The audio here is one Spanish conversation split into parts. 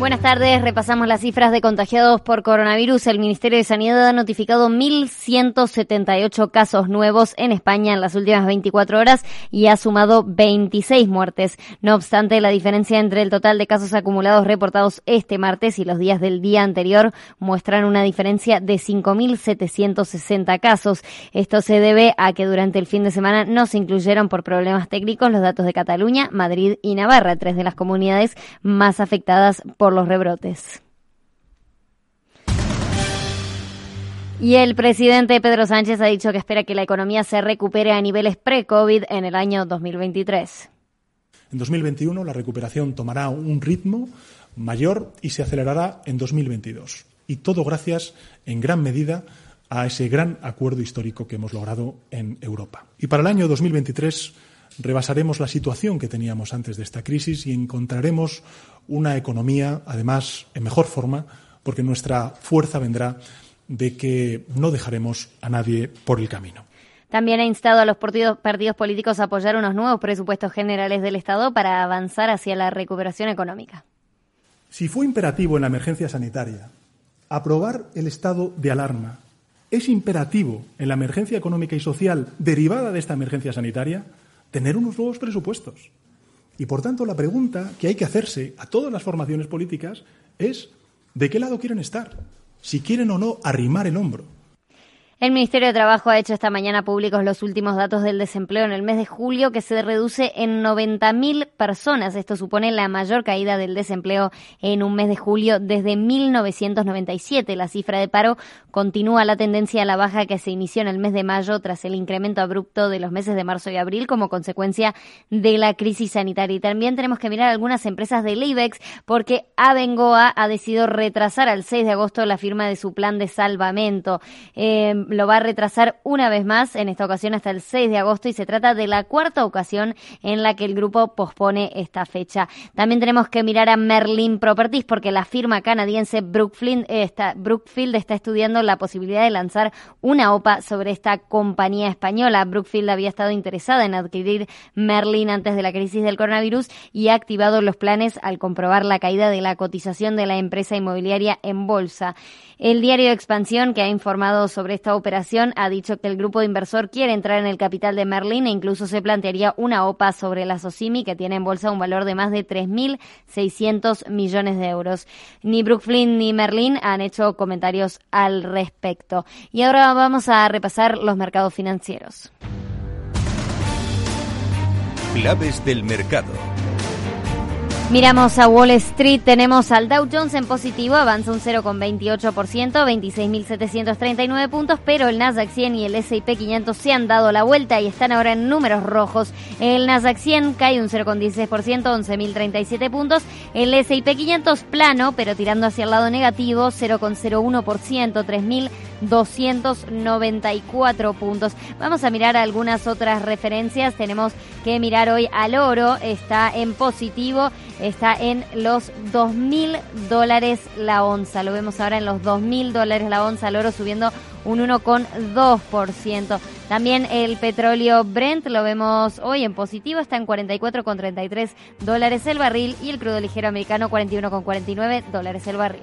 Buenas tardes, repasamos las cifras de contagiados por coronavirus. El Ministerio de Sanidad ha notificado 1.178 casos nuevos en España en las últimas 24 horas y ha sumado 26 muertes. No obstante, la diferencia entre el total de casos acumulados reportados este martes y los días del día anterior muestran una diferencia de 5.760 casos. Esto se debe a que durante el fin de semana no se incluyeron por problemas técnicos los datos de Cataluña, Madrid y Navarra, tres de las comunidades más afectadas por los rebrotes. Y el presidente Pedro Sánchez ha dicho que espera que la economía se recupere a niveles pre-COVID en el año 2023. En 2021 la recuperación tomará un ritmo mayor y se acelerará en 2022. Y todo gracias, en gran medida, a ese gran acuerdo histórico que hemos logrado en Europa. Y para el año 2023 rebasaremos la situación que teníamos antes de esta crisis y encontraremos una economía, además, en mejor forma, porque nuestra fuerza vendrá de que no dejaremos a nadie por el camino. También ha instado a los partidos, políticos a apoyar unos nuevos presupuestos generales del Estado para avanzar hacia la recuperación económica. Si fue imperativo en la emergencia sanitaria aprobar el estado de alarma, es imperativo en la emergencia económica y social derivada de esta emergencia sanitaria tener unos nuevos presupuestos. Y por tanto, la pregunta que hay que hacerse a todas las formaciones políticas es ¿de qué lado quieren estar? Si quieren o no arrimar el hombro el Ministerio de Trabajo ha hecho esta mañana públicos los últimos datos del desempleo en el mes de julio, que se reduce en 90.000 personas. Esto supone la mayor caída del desempleo en un mes de julio desde 1997. La cifra de paro continúa la tendencia a la baja que se inició en el mes de mayo tras el incremento abrupto de los meses de marzo y abril como consecuencia de la crisis sanitaria. Y también tenemos que mirar algunas empresas del IBEX porque Abengoa ha decidido retrasar al 6 de agosto la firma de su plan de salvamento. Eh, lo va a retrasar una vez más, en esta ocasión hasta el 6 de agosto, y se trata de la cuarta ocasión en la que el grupo pospone esta fecha. También tenemos que mirar a Merlin Properties porque la firma canadiense Brookfield está, Brookfield está estudiando la posibilidad de lanzar una OPA sobre esta compañía española. Brookfield había estado interesada en adquirir Merlin antes de la crisis del coronavirus y ha activado los planes al comprobar la caída de la cotización de la empresa inmobiliaria en bolsa. El diario Expansión, que ha informado sobre esta operación, ha dicho que el grupo de inversor quiere entrar en el capital de Merlin e incluso se plantearía una OPA sobre la Socimi, que tiene en bolsa un valor de más de 3.600 millones de euros. Ni Brookfield ni Merlin han hecho comentarios al respecto. Y ahora vamos a repasar los mercados financieros. Claves del mercado. Miramos a Wall Street, tenemos al Dow Jones en positivo, avanza un 0,28%, 26.739 puntos, pero el Nasdaq 100 y el S&P 500 se han dado la vuelta y están ahora en números rojos. El Nasdaq 100 cae un 0,16%, 11.037 puntos, el S&P 500 plano, pero tirando hacia el lado negativo, 0,01%, 3.294 puntos. Vamos a mirar algunas otras referencias, tenemos que mirar hoy al oro, está en positivo, está en los 2.000 dólares la onza. Lo vemos ahora en los 2.000 dólares la onza, el oro subiendo un 1,2%. También el petróleo Brent lo vemos hoy en positivo, está en 44,33 dólares el barril y el crudo ligero americano 41,49 dólares el barril.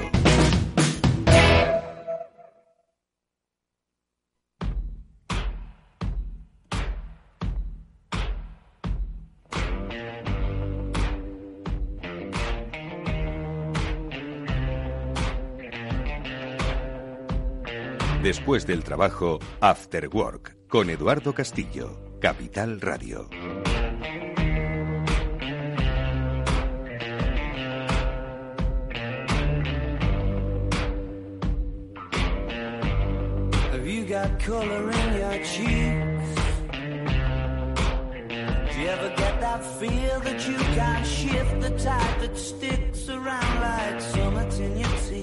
Después del trabajo, After Work, con Eduardo Castillo, Capital Radio. Have you got color in your cheeks? Do you ever get that feel that you can't shift the tide that sticks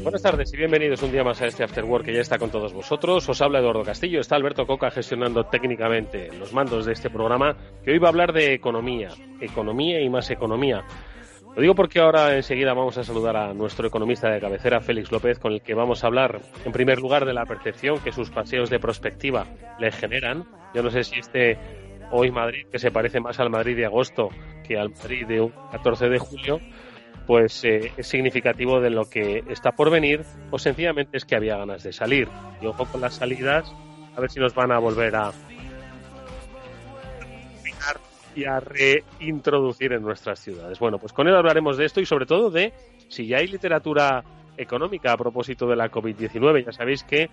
Buenas tardes y bienvenidos un día más a este After Work que ya está con todos vosotros. Os habla Eduardo Castillo, está Alberto Coca gestionando técnicamente los mandos de este programa que hoy va a hablar de economía, economía y más economía. Lo digo porque ahora enseguida vamos a saludar a nuestro economista de cabecera, Félix López, con el que vamos a hablar en primer lugar de la percepción que sus paseos de prospectiva le generan. Yo no sé si este hoy Madrid, que se parece más al Madrid de agosto que al Madrid de un 14 de julio, pues eh, es significativo de lo que está por venir o sencillamente es que había ganas de salir. Y ojo con las salidas, a ver si nos van a volver a y a reintroducir en nuestras ciudades. Bueno, pues con él hablaremos de esto y sobre todo de si ya hay literatura económica a propósito de la COVID-19. Ya sabéis que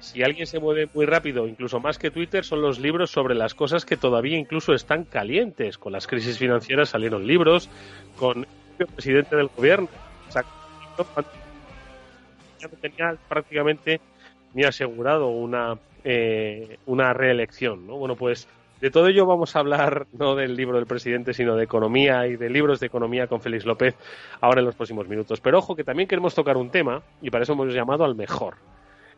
si alguien se mueve muy rápido, incluso más que Twitter, son los libros sobre las cosas que todavía incluso están calientes. Con las crisis financieras salieron libros, con presidente del gobierno, ya no tenía prácticamente ni asegurado una, eh, una reelección. ¿no? Bueno, pues de todo ello vamos a hablar no del libro del presidente, sino de economía y de libros de economía con Félix López ahora en los próximos minutos. Pero ojo que también queremos tocar un tema y para eso hemos llamado al mejor.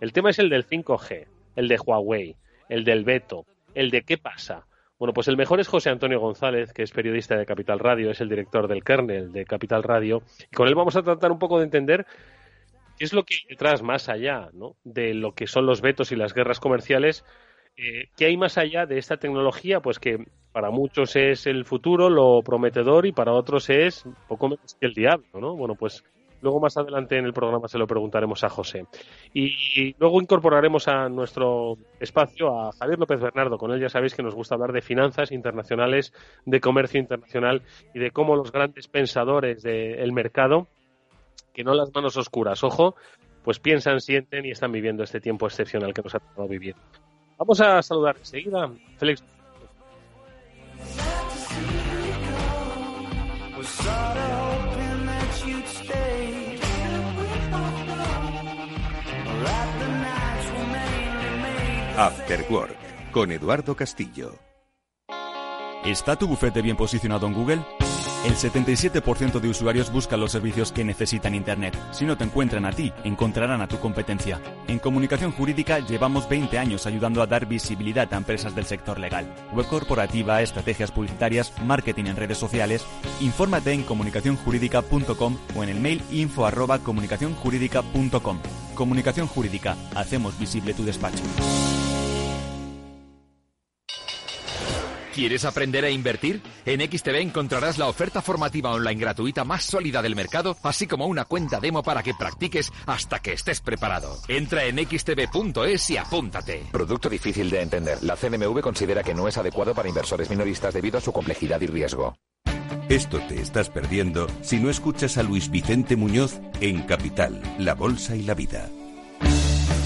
El tema es el del 5G, el de Huawei, el del veto, el de qué pasa. Bueno, pues el mejor es José Antonio González, que es periodista de Capital Radio, es el director del kernel de Capital Radio, y con él vamos a tratar un poco de entender qué es lo que hay detrás más allá ¿no? de lo que son los vetos y las guerras comerciales eh, ¿Qué hay más allá de esta tecnología? Pues que para muchos es el futuro, lo prometedor, y para otros es poco menos que el diablo, ¿no? Bueno, pues luego más adelante en el programa se lo preguntaremos a José. Y luego incorporaremos a nuestro espacio a Javier López Bernardo. Con él ya sabéis que nos gusta hablar de finanzas internacionales, de comercio internacional y de cómo los grandes pensadores del mercado, que no las manos oscuras, ojo, pues piensan, sienten y están viviendo este tiempo excepcional que nos ha tocado vivir. Vamos a saludar enseguida. Félix. After Work, con Eduardo Castillo. ¿Está tu bufete bien posicionado en Google? El 77% de usuarios buscan los servicios que necesitan Internet. Si no te encuentran a ti, encontrarán a tu competencia. En comunicación jurídica llevamos 20 años ayudando a dar visibilidad a empresas del sector legal. Web corporativa, estrategias publicitarias, marketing en redes sociales. Infórmate en comunicacionjurídica.com o en el mail info arroba comunicacionjurídica.com. Comunicación Jurídica. Hacemos visible tu despacho. ¿Quieres aprender a invertir? En XTB encontrarás la oferta formativa online gratuita más sólida del mercado, así como una cuenta demo para que practiques hasta que estés preparado. Entra en xtb.es y apúntate. Producto difícil de entender. La CNMV considera que no es adecuado para inversores minoristas debido a su complejidad y riesgo. Esto te estás perdiendo si no escuchas a Luis Vicente Muñoz en Capital, La Bolsa y la Vida.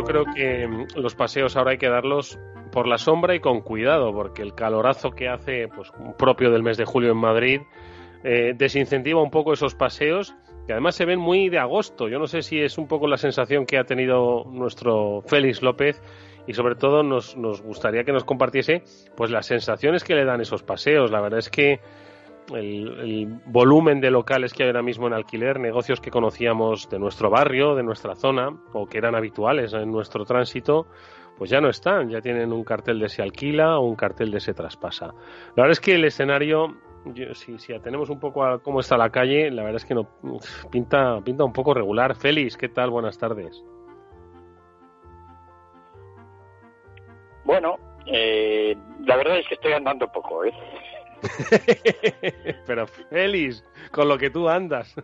Yo creo que mm, los paseos ahora hay que darlos por la sombra y con cuidado, porque el calorazo que hace, pues propio del mes de julio en Madrid, eh, desincentiva un poco esos paseos, que además se ven muy de agosto. Yo no sé si es un poco la sensación que ha tenido nuestro Félix López y sobre todo nos, nos gustaría que nos compartiese pues las sensaciones que le dan esos paseos. La verdad es que el, volumen de locales que hay ahora mismo en alquiler, negocios que conocíamos de nuestro barrio, de nuestra zona, o que eran habituales en nuestro tránsito, pues ya no están, ya tienen un cartel de se alquila o un cartel de se traspasa. La verdad es que el escenario, yo, si, si atenemos un poco a cómo está la calle, la verdad es que no pinta, pinta un poco regular. Félix, ¿qué tal? Buenas tardes. Bueno, eh, la verdad es que estoy andando poco, ¿eh? Pero Félix, con lo que tú andas.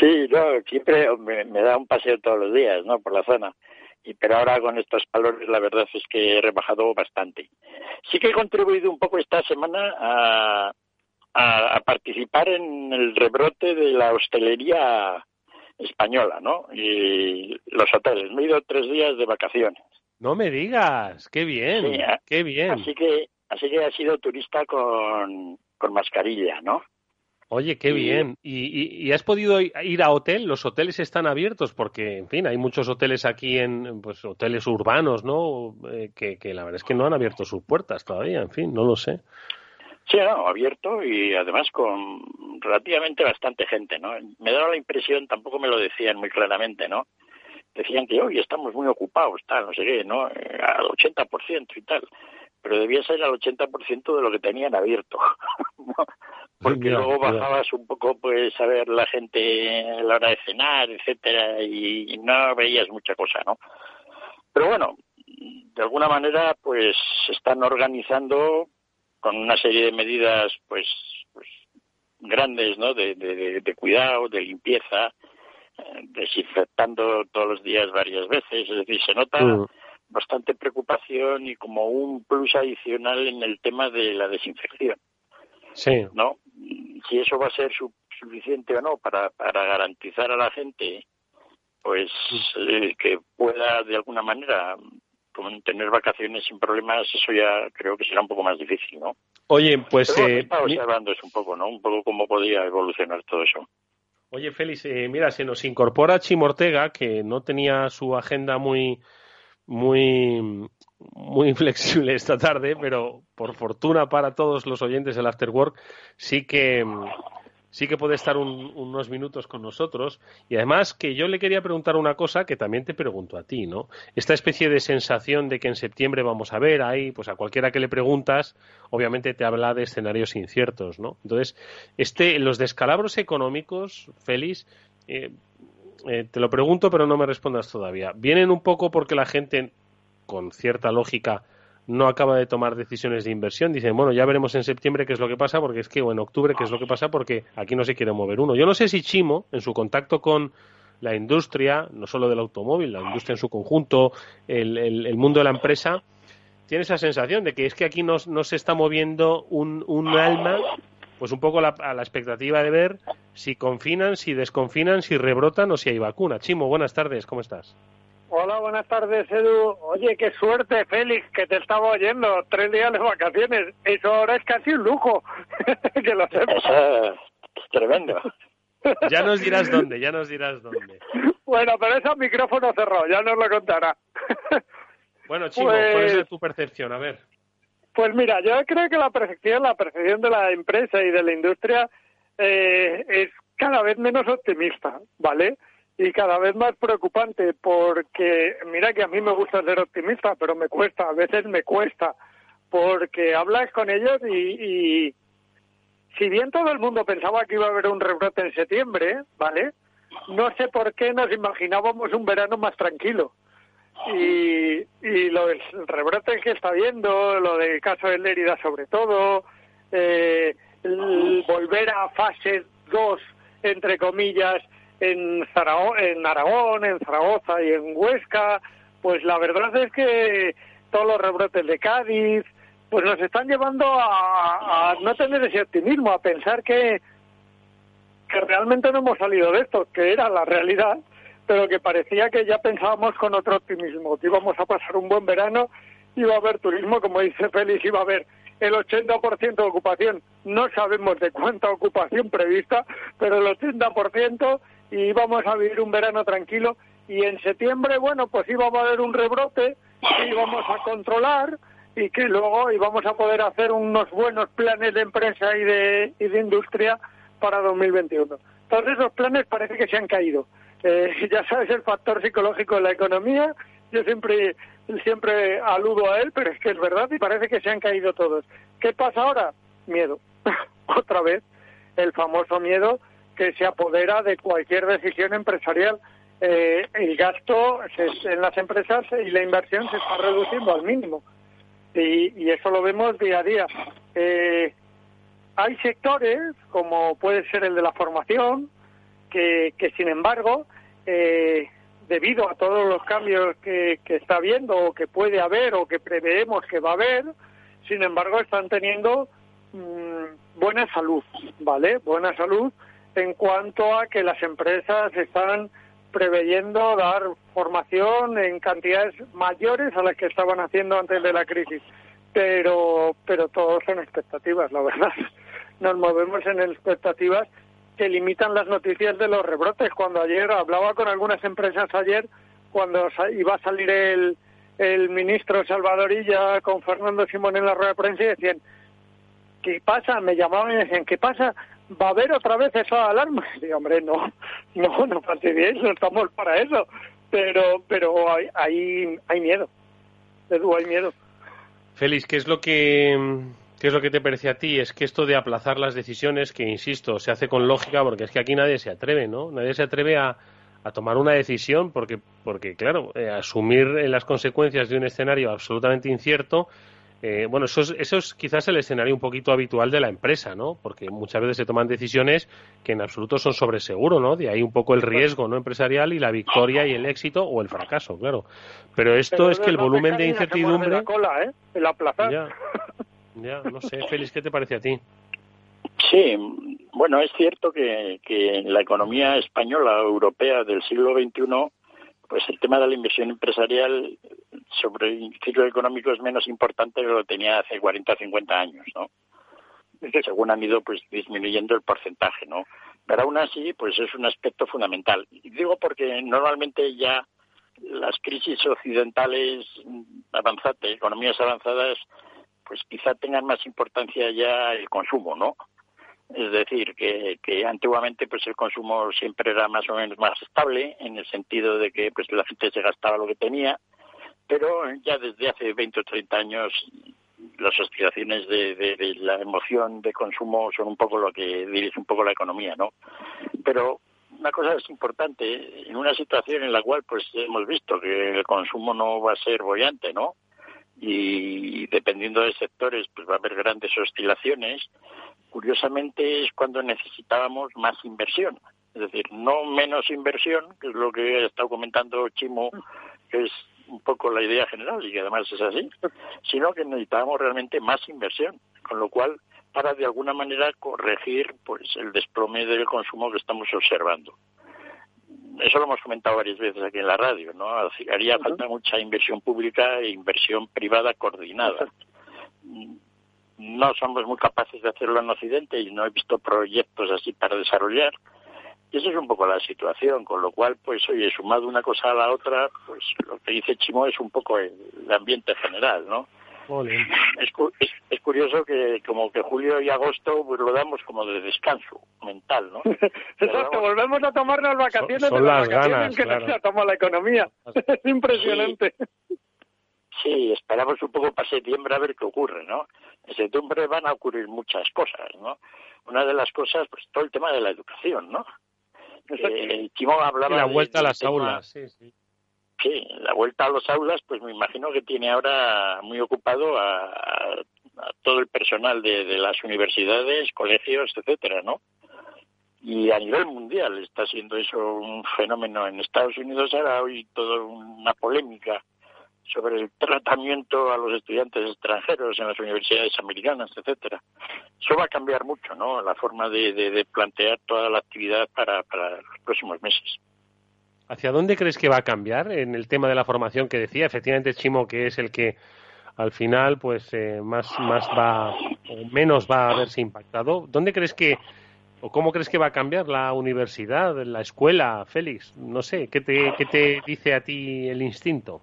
sí, no, siempre me, me, da un paseo todos los días, ¿no? Por la zona. Y, pero ahora con estos calores la verdad es que he rebajado bastante. Sí que he contribuido un poco esta semana a, a, a participar en el rebrote de la hostelería española, ¿no? Y los hoteles. Me he ido tres días de vacaciones. No me digas, qué bien, Sí, qué bien. Así que, así que ha sido turista con, con mascarilla, ¿no? Oye, qué bien. ¿Y, y, y has podido ir a hotel? ¿Los hoteles están abiertos? Porque, en fin, hay muchos hoteles aquí en, pues, hoteles urbanos, ¿no? Eh, que, que la verdad es que no han abierto sus puertas todavía, en fin, no lo sé. Sí, no, abierto y además con relativamente bastante gente, ¿no? Me daba la impresión, tampoco me lo decían muy claramente, ¿no? Decían que hoy estamos muy ocupados, tal, no sé qué, ¿no? Eh, Al 80% y tal. Pero debía ser al 80% de lo que tenían abierto. Porque luego bajabas un poco, pues, a ver la gente a la hora de cenar, etcétera, y no veías mucha cosa, ¿no? Pero bueno, de alguna manera, pues, se están organizando con una serie de medidas, pues, pues grandes, ¿no? De, de, de- de cuidado, de limpieza, eh, desinfectando todos los días varias veces. Es decir, se nota Mm. Bastante preocupación y como un plus adicional en el tema de la desinfección, Sí. ¿no? Si eso va a ser su- suficiente o no para, para garantizar a la gente, pues, eh, que pueda de alguna manera tener vacaciones sin problemas, eso ya creo que será un poco más difícil, ¿no? Oye, pues... Pero eh, estaba observando eso un poco, ¿no? Un poco cómo podía evolucionar todo eso. Oye, Félix, eh, mira, se nos incorpora Chimo Ortega, que no tenía su agenda muy, muy, muy flexible esta tarde, pero por fortuna para todos los oyentes del After Work, sí que, sí que puede estar un- unos minutos con nosotros. Y además que yo le quería preguntar una cosa que también te pregunto a ti, ¿no? Esta especie de sensación de que en septiembre vamos a ver ahí, pues a cualquiera que le preguntas, obviamente te habla de escenarios inciertos, ¿no? Entonces, este, los descalabros económicos, Félix, eh, eh, te lo pregunto, pero no me respondas todavía. ¿Vienen un poco porque la gente, con cierta lógica, no acaba de tomar decisiones de inversión? Dicen, bueno, ya veremos en septiembre qué es lo que pasa, porque es que, o en octubre qué es lo que pasa, porque aquí no se quiere mover uno. Yo no sé si Chimo, en su contacto con la industria, no solo del automóvil, la industria en su conjunto, el, mundo de la empresa, tiene esa sensación de que es que aquí no, no se está moviendo un, un alma, pues un poco la- a la expectativa de ver si confinan, si desconfinan, si rebrotan o si hay vacuna. Chimo, buenas tardes, ¿cómo estás? Hola, buenas tardes, Edu. Oye, qué suerte, Félix, que te estaba oyendo. Tres días de vacaciones. Eso ahora es casi un lujo. que lo sepas. Eso es tremendo. Ya nos dirás dónde, ya nos dirás dónde. Bueno, pero eso micrófono cerrado, ya nos lo contará. Bueno, Chimo, Pues- ¿cuál es tu percepción? A ver. Pues mira, yo creo que la percepción, la percepción de la empresa y de la industria eh, es cada vez menos optimista, ¿vale? Y cada vez más preocupante, porque mira que a mí me gusta ser optimista, pero me cuesta, a veces me cuesta, porque hablas con ellos y, y si bien todo el mundo pensaba que iba a haber un rebrote en septiembre, ¿vale? No sé por qué nos imaginábamos un verano más tranquilo y, y lo del rebrote que está viendo, lo del caso de Lérida sobre todo, eh, el volver a fase 2, entre comillas, en, Zarago- en Aragón, en Zaragoza y en Huesca, pues la verdad es que todos los rebrotes de Cádiz, pues nos están llevando a, a no tener ese optimismo, a pensar que, que realmente no hemos salido de esto, que era la realidad, pero que parecía que ya pensábamos con otro optimismo, que íbamos a pasar un buen verano, iba a haber turismo, como dice Félix, iba a haber el 80% de ocupación, no sabemos de cuánta ocupación prevista, pero el 80% y íbamos a vivir un verano tranquilo y en septiembre, bueno, pues íbamos a ver un rebrote, que íbamos a controlar y que luego íbamos a poder hacer unos buenos planes de empresa y de, y de industria para 2021. Todos esos planes parece que se han caído. Eh, ya sabes el factor psicológico de la economía yo siempre, siempre aludo a él, pero es que es verdad y parece que se han caído todos. ¿Qué pasa ahora? Miedo. Otra vez, el famoso miedo que se apodera de cualquier decisión empresarial. Eh, el gasto se- en las empresas y la inversión se está reduciendo al mínimo. Y, y eso lo vemos día a día. Eh, hay sectores, como puede ser el de la formación, que, sin embargo, eh, debido a todos los cambios que, que está habiendo o que puede haber o que preveemos que va a haber, sin embargo, están teniendo mm, buena salud, ¿vale? Buena salud en cuanto a que las empresas están preveyendo dar formación en cantidades mayores a las que estaban haciendo antes de la crisis. Pero, pero todo son expectativas, la verdad. Nos movemos en expectativas que limitan las noticias de los rebrotes. Cuando ayer hablaba con algunas empresas ayer, cuando iba a salir el, el ministro Salvadorilla con Fernando Simón en la rueda de prensa y decían, ¿qué pasa? Me llamaban y decían, ¿qué pasa? ¿Va a haber otra vez esa alarma? Y hombre, no, no, no fastidiéis, no estamos para eso. Pero, pero hay, hay, hay miedo. Edu, hay miedo. Félix, ¿qué es lo que qué es lo que te parece a ti? Es que esto de aplazar las decisiones, que insisto, se hace con lógica, porque es que aquí nadie se atreve, ¿no? Nadie se atreve a, a tomar una decisión porque, porque claro, eh, asumir eh, las consecuencias de un escenario absolutamente incierto, eh, bueno, eso es, eso es quizás el escenario un poquito habitual de la empresa, ¿no? Porque muchas veces se toman decisiones que en absoluto son sobre seguro, ¿no? De ahí un poco el riesgo no empresarial y la victoria y el éxito o el fracaso, claro. Pero esto Pero es que el volumen de incertidumbre la cola, ¿eh? El aplazar. ya, ya, no sé, Félix, ¿qué te parece a ti? Sí, bueno, es cierto que, que en la economía española europea del siglo XXI, pues el tema de la inversión empresarial sobre el ciclo económico es menos importante que lo tenía hace 40 o 50 años, ¿no? Según han ido pues disminuyendo el porcentaje, ¿no? Pero aún así, pues es un aspecto fundamental. Y digo porque normalmente ya las crisis occidentales avanzadas, economías avanzadas, pues quizá tengan más importancia ya el consumo, ¿no? Es decir, que, que antiguamente pues el consumo siempre era más o menos más estable en el sentido de que pues la gente se gastaba lo que tenía, pero ya desde hace 20 o 30 años las oscilaciones de, de- la emoción de consumo son un poco lo que dirige un poco la economía, ¿no? Pero una cosa es importante, en una situación en la cual pues hemos visto que el consumo no va a ser bollante, ¿no? Y dependiendo de sectores pues va a haber grandes oscilaciones, curiosamente es cuando necesitábamos más inversión. Es decir, no menos inversión, que es lo que ha estado comentando Chimo, que es un poco la idea general y que además es así, sino que necesitábamos realmente más inversión, con lo cual para de alguna manera corregir pues el desplome del consumo que estamos observando. Eso lo hemos comentado varias veces aquí en la radio, ¿no? Haría falta mucha inversión pública e inversión privada coordinada. No somos muy capaces de hacerlo en Occidente y no he visto proyectos así para desarrollar. Y esa es un poco la situación, con lo cual, pues, oye, sumado una cosa a la otra, pues lo que dice Chimo es un poco el, el ambiente general, ¿no? Es, cu- es, es curioso que como que julio y agosto pues lo damos como de descanso mental, ¿no? Exacto, volvemos a tomarnos vacaciones Son- son de las las vacaciones ganas, que claro. nos ha tomado la economía. Es impresionante. Sí, esperamos un poco para septiembre a ver qué ocurre, ¿no? En septiembre van a ocurrir muchas cosas, ¿no? Una de las cosas, pues todo el tema de la educación, ¿no? Eh, Chimo hablaba la de- vuelta a las aulas, sí, sí. Sí, la vuelta a los aulas, pues me imagino que tiene ahora muy ocupado a, todo el personal de, de las universidades, colegios, etcétera, ¿no? Y a nivel mundial está siendo eso un fenómeno. En Estados Unidos ahora hoy toda una polémica sobre el tratamiento a los estudiantes extranjeros en las universidades americanas, etcétera. Eso va a cambiar mucho, ¿no? La forma de, de- de plantear toda la actividad para, para los próximos meses. ¿Hacia dónde crees que va a cambiar en el tema de la formación que decía? Efectivamente, Chimo, que es el que al final, pues, eh, más, más va, o menos va a verse impactado. ¿Dónde crees que, o cómo crees que va a cambiar la universidad, la escuela, Félix? No sé, ¿qué te, qué te dice a ti el instinto?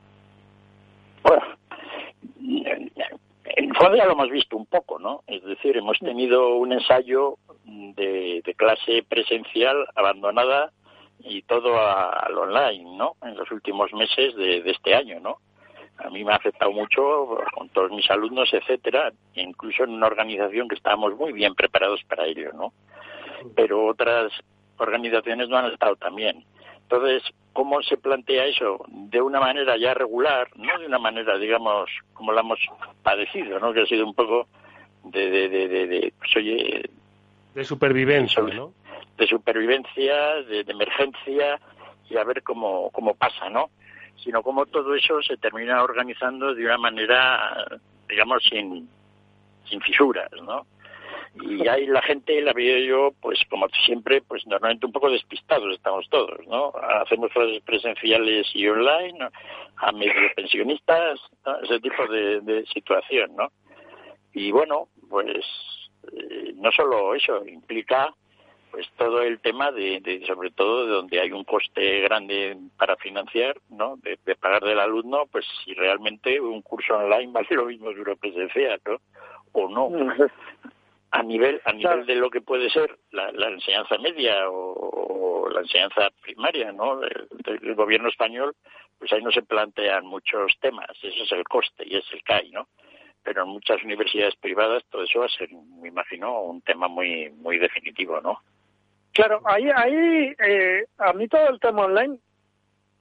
En el fondo ya lo hemos visto un poco, ¿no? Es decir, hemos tenido un ensayo de, de clase presencial abandonada y todo al online, ¿no? En los últimos meses de, de este año, ¿no? A mí me ha afectado mucho con todos mis alumnos, etcétera, incluso en una organización que estábamos muy bien preparados para ello, ¿no? Pero otras organizaciones no han estado tan bien. Entonces, ¿cómo se plantea eso? De una manera ya regular, no de una manera, digamos, como la hemos padecido, ¿no? Que ha sido un poco de, de, de, de, pues, oye, De supervivencia, ¿no? De supervivencia, de, de emergencia y a ver cómo, cómo pasa, ¿no? Sino cómo todo eso se termina organizando de una manera, digamos, sin, sin fisuras, ¿no? Y ahí la gente la veo yo, pues como siempre, pues normalmente un poco despistados estamos todos, ¿no? Hacemos clases presenciales y online, ¿no? a medio pensionistas, ¿no? ese tipo de, de situación, ¿no? Y bueno, pues eh, no solo eso, implica pues todo el tema de, de, sobre todo de donde hay un coste grande para financiar, ¿no? De, de pagar del alumno, pues si realmente un curso online vale lo mismo que uno presencial, ¿no? O no. A nivel, a nivel de lo que puede ser la, la enseñanza media o, o la enseñanza primaria, ¿no? Del gobierno español, pues ahí no se plantean muchos temas. Ese es el coste y es el CAI, ¿no? Pero en muchas universidades privadas todo eso va a ser, me imagino, un tema muy, muy definitivo, ¿no? Claro, ahí, ahí eh, a mí todo el tema online,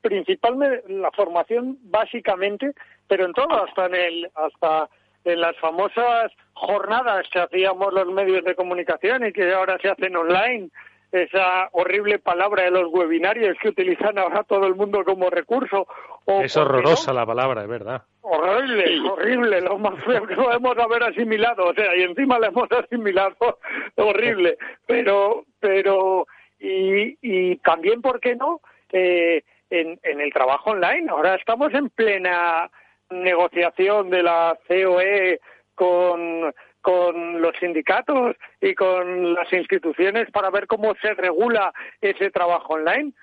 principalmente la formación básicamente, pero en todo, hasta en el, hasta en las famosas jornadas que hacíamos los medios de comunicación y que ahora se hacen online, esa horrible palabra de los webinarios que utilizan ahora todo el mundo como recurso. O, Es horrorosa la palabra, es verdad. Horrible, horrible, lo más feo que podemos haber asimilado, o sea, y encima le hemos asimilado, horrible, pero, pero, y, y también, ¿por qué no? Eh, en, en el trabajo online, ahora estamos en plena negociación de la COE con, con los sindicatos y con las instituciones para ver cómo se regula ese trabajo online,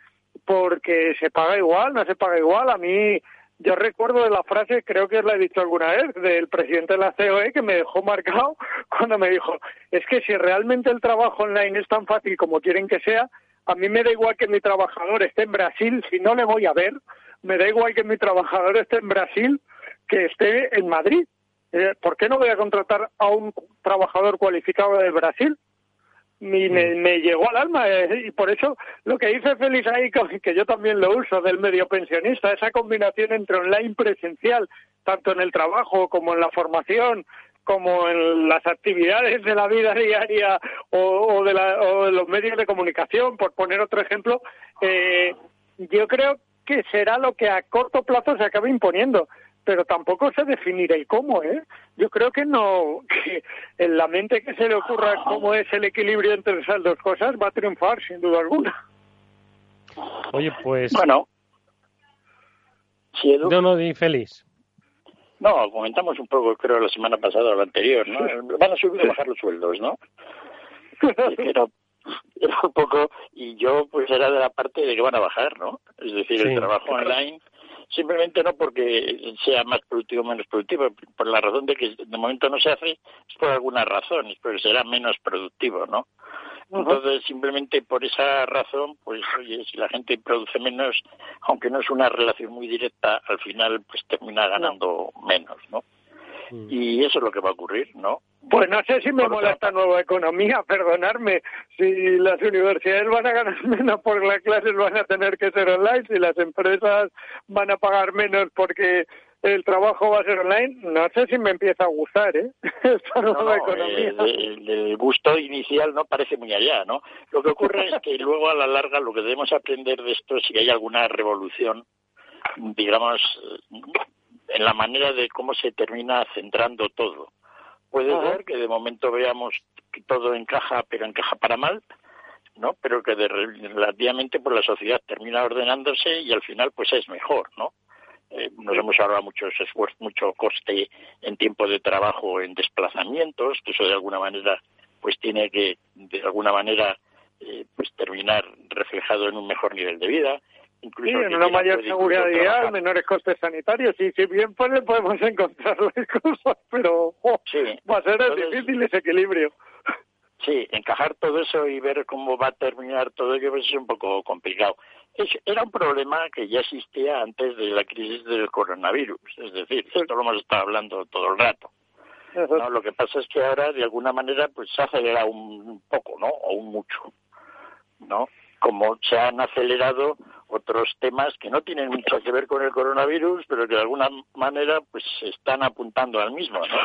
porque se paga igual, no se paga igual. A mí, yo recuerdo de la frase, creo que la he dicho alguna vez, del presidente de la COE que me dejó marcado cuando me dijo, es que si realmente el trabajo online es tan fácil como quieren que sea, a mí me da igual que mi trabajador esté en Brasil, si no le voy a ver, me da igual que mi trabajador esté en Brasil que esté en Madrid. Eh, ¿Por qué no voy a contratar a un trabajador cualificado de Brasil? Y me, me llegó al alma eh, y por eso lo que dice Félix ahí, que yo también lo uso del medio pensionista, esa combinación entre online presencial, tanto en el trabajo como en la formación, como en las actividades de la vida diaria o, o de, la- o de los medios de comunicación, por poner otro ejemplo, eh, yo creo que será lo que a corto plazo se acabe imponiendo, pero tampoco sé definir el cómo, ¿eh? Yo creo que no, que en la mente que se le ocurra cómo es el equilibrio entre esas dos cosas va a triunfar, sin duda alguna. Oye, pues... Bueno. Sí, Edu. No, no, di feliz. No, comentamos un poco, creo, la semana pasada o la anterior, ¿no? Van a subir o bajar los sueldos, ¿no? Era un poco, y yo pues era de la parte de que van a bajar, ¿no? Es decir, Sí. el trabajo online, simplemente no porque sea más productivo o menos productivo, por la razón de que de momento no se hace, es por alguna razón, es porque será menos productivo, ¿no? Entonces, simplemente por esa razón, pues oye, si la gente produce menos, aunque no es una relación muy directa, al final pues termina ganando menos, ¿no? Y eso es lo que va a ocurrir, ¿no? Pues no sé si me mola esta nueva economía, perdonarme. Si las universidades van a ganar menos porque las clases van a tener que ser online, si las empresas van a pagar menos porque el trabajo va a ser online, no sé si me empieza a gustar, ¿eh? Esta nueva no, economía. eh, el, el gusto inicial no parece muy allá, ¿no? Lo que ocurre es que luego a la larga lo que debemos aprender de esto es si hay alguna revolución, digamos, en la manera de cómo se termina centrando todo. Puede Ajá. ser que de momento veamos que todo encaja, pero encaja para mal, ¿no? Pero que de, relativamente pues la sociedad termina ordenándose y al final pues es mejor, ¿no? Eh, nos hemos ahorrado muchos esfuerzos, mucho coste en tiempo de trabajo, en desplazamientos, que eso de alguna manera pues tiene que de alguna manera eh, pues terminar reflejado en un mejor nivel de vida. Sí, Incluso el en una mayor seguridad trabajar. menores costes sanitarios, y si bien pues le podemos encontrar las cosas, pero jo, Sí. va a ser Entonces- difícil ese equilibrio. Sí, encajar todo eso y ver cómo va a terminar todo ello pues es un poco complicado. Es, era un problema que ya existía antes de la crisis del coronavirus, es decir, esto lo hemos estado hablando todo el rato. ¿no? Lo que pasa es que ahora, de alguna manera, pues se acelera un poco, ¿no? O un mucho, ¿no? Como se han acelerado otros temas que no tienen mucho que ver con el coronavirus, pero que de alguna manera, pues están apuntando al mismo, ¿no?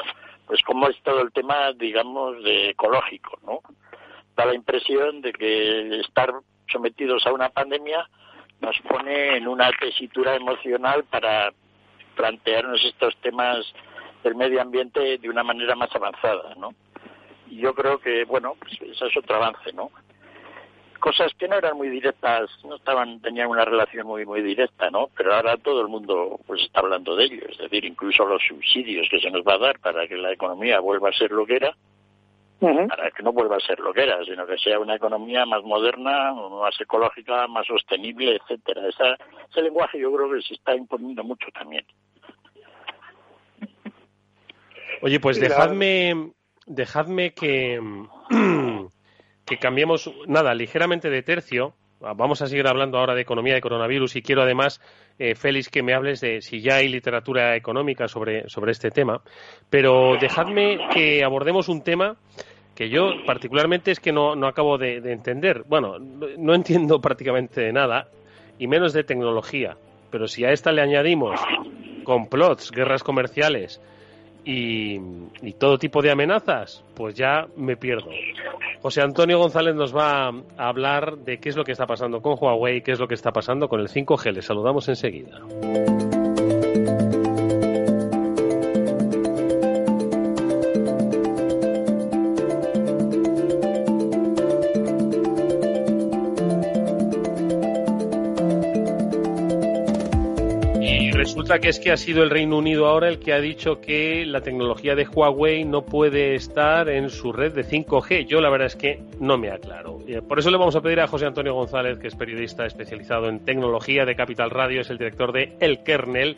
Pues como es todo el tema, digamos, de ecológico, ¿no? Da la impresión de que estar sometidos a una pandemia nos pone en una tesitura emocional para plantearnos estos temas del medio ambiente de una manera más avanzada, ¿no? Y yo creo que, bueno, pues eso es otro avance, ¿no? Cosas que no eran muy directas, no estaban, tenían una relación muy, muy directa, ¿no? Pero ahora todo el mundo, pues está hablando de ello, es decir, incluso los subsidios que se nos va a dar para que la economía vuelva a ser lo que era, para que no vuelva a ser lo que era, sino que sea una economía más moderna, más ecológica, más sostenible, etcétera. Esa, ese lenguaje yo creo que se está imponiendo mucho también. Oye, pues dejadme, dejadme que, que cambiemos, nada, ligeramente de tercio. Vamos a seguir hablando ahora de economía de coronavirus y quiero además, eh, Félix, que me hables de si ya hay literatura económica sobre, sobre este tema. Pero dejadme que abordemos un tema que yo particularmente es que no, no acabo de, de entender. Bueno, no, no entiendo prácticamente de nada y menos de tecnología. Pero si a esta le añadimos complots, guerras comerciales y, todo tipo de amenazas, pues ya me pierdo. José Antonio González nos va a hablar de qué es lo que está pasando con Huawei, qué es lo que está pasando con el 5G. Le saludamos enseguida. Resulta que es que ha sido el Reino Unido ahora el que ha dicho que la tecnología de Huawei no puede estar en su red de 5G. Yo la verdad es que no me aclaro. Eh, Por eso le vamos a pedir a José Antonio González, que es periodista especializado en tecnología de Capital Radio, es el director de El Kernel.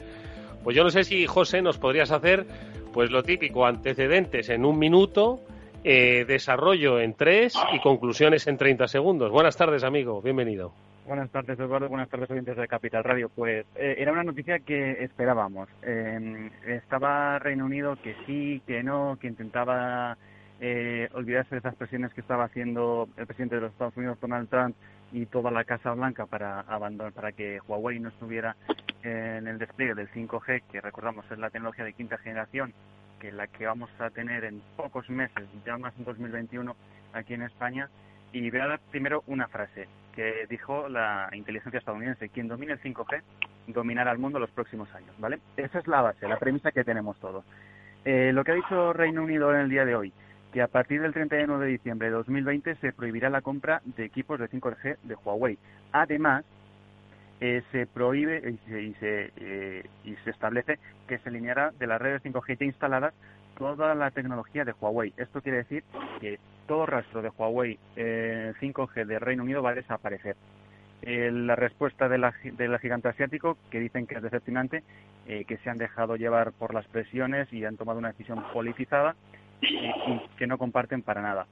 Pues yo no sé si, José, nos podrías hacer pues lo típico, antecedentes en un minuto, eh, desarrollo en tres y conclusiones en 30 segundos. Buenas tardes, amigo. Bienvenido. Buenas tardes, Eduardo. Buenas tardes, oyentes de Capital Radio. Pues eh, era una noticia que esperábamos. Eh, estaba Reino Unido que sí, que no, que intentaba eh, olvidarse de esas presiones que estaba haciendo el presidente de los Estados Unidos, Donald Trump, y toda la Casa Blanca para abandonar, para que Huawei no estuviera en el despliegue del 5G, que recordamos es la tecnología de quinta generación, que la que vamos a tener en pocos meses, ya más en 2021, aquí en España. Y voy a dar primero una frase que dijo la inteligencia estadounidense, quien domine el 5G dominará el mundo los próximos años, ¿vale? Esa es la base, la premisa que tenemos todos. Eh, lo que ha dicho Reino Unido en el día de hoy, que a partir del 31 de diciembre de 2020 se prohibirá la compra de equipos de 5G de Huawei. Además, eh, se prohíbe y se, y, se, eh, y se establece que se eliminará de las redes 5G ya instaladas toda la tecnología de Huawei. Esto quiere decir que todo rastro de Huawei eh, 5G de Reino Unido va a desaparecer. Eh, la respuesta de la, del gigante asiático, que dicen que es decepcionante, eh, que se han dejado llevar por las presiones y han tomado una decisión politizada eh, que no comparten para nada.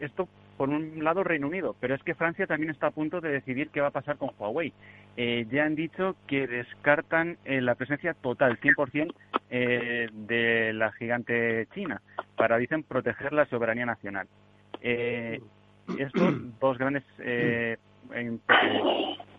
Esto por un lado Reino Unido, pero es que Francia también está a punto de decidir qué va a pasar con Huawei. Eh, ya han dicho que descartan eh, la presencia total, 100%, eh, de la gigante china, para, dicen, proteger la soberanía nacional. Eh, estos dos grandes eh, en-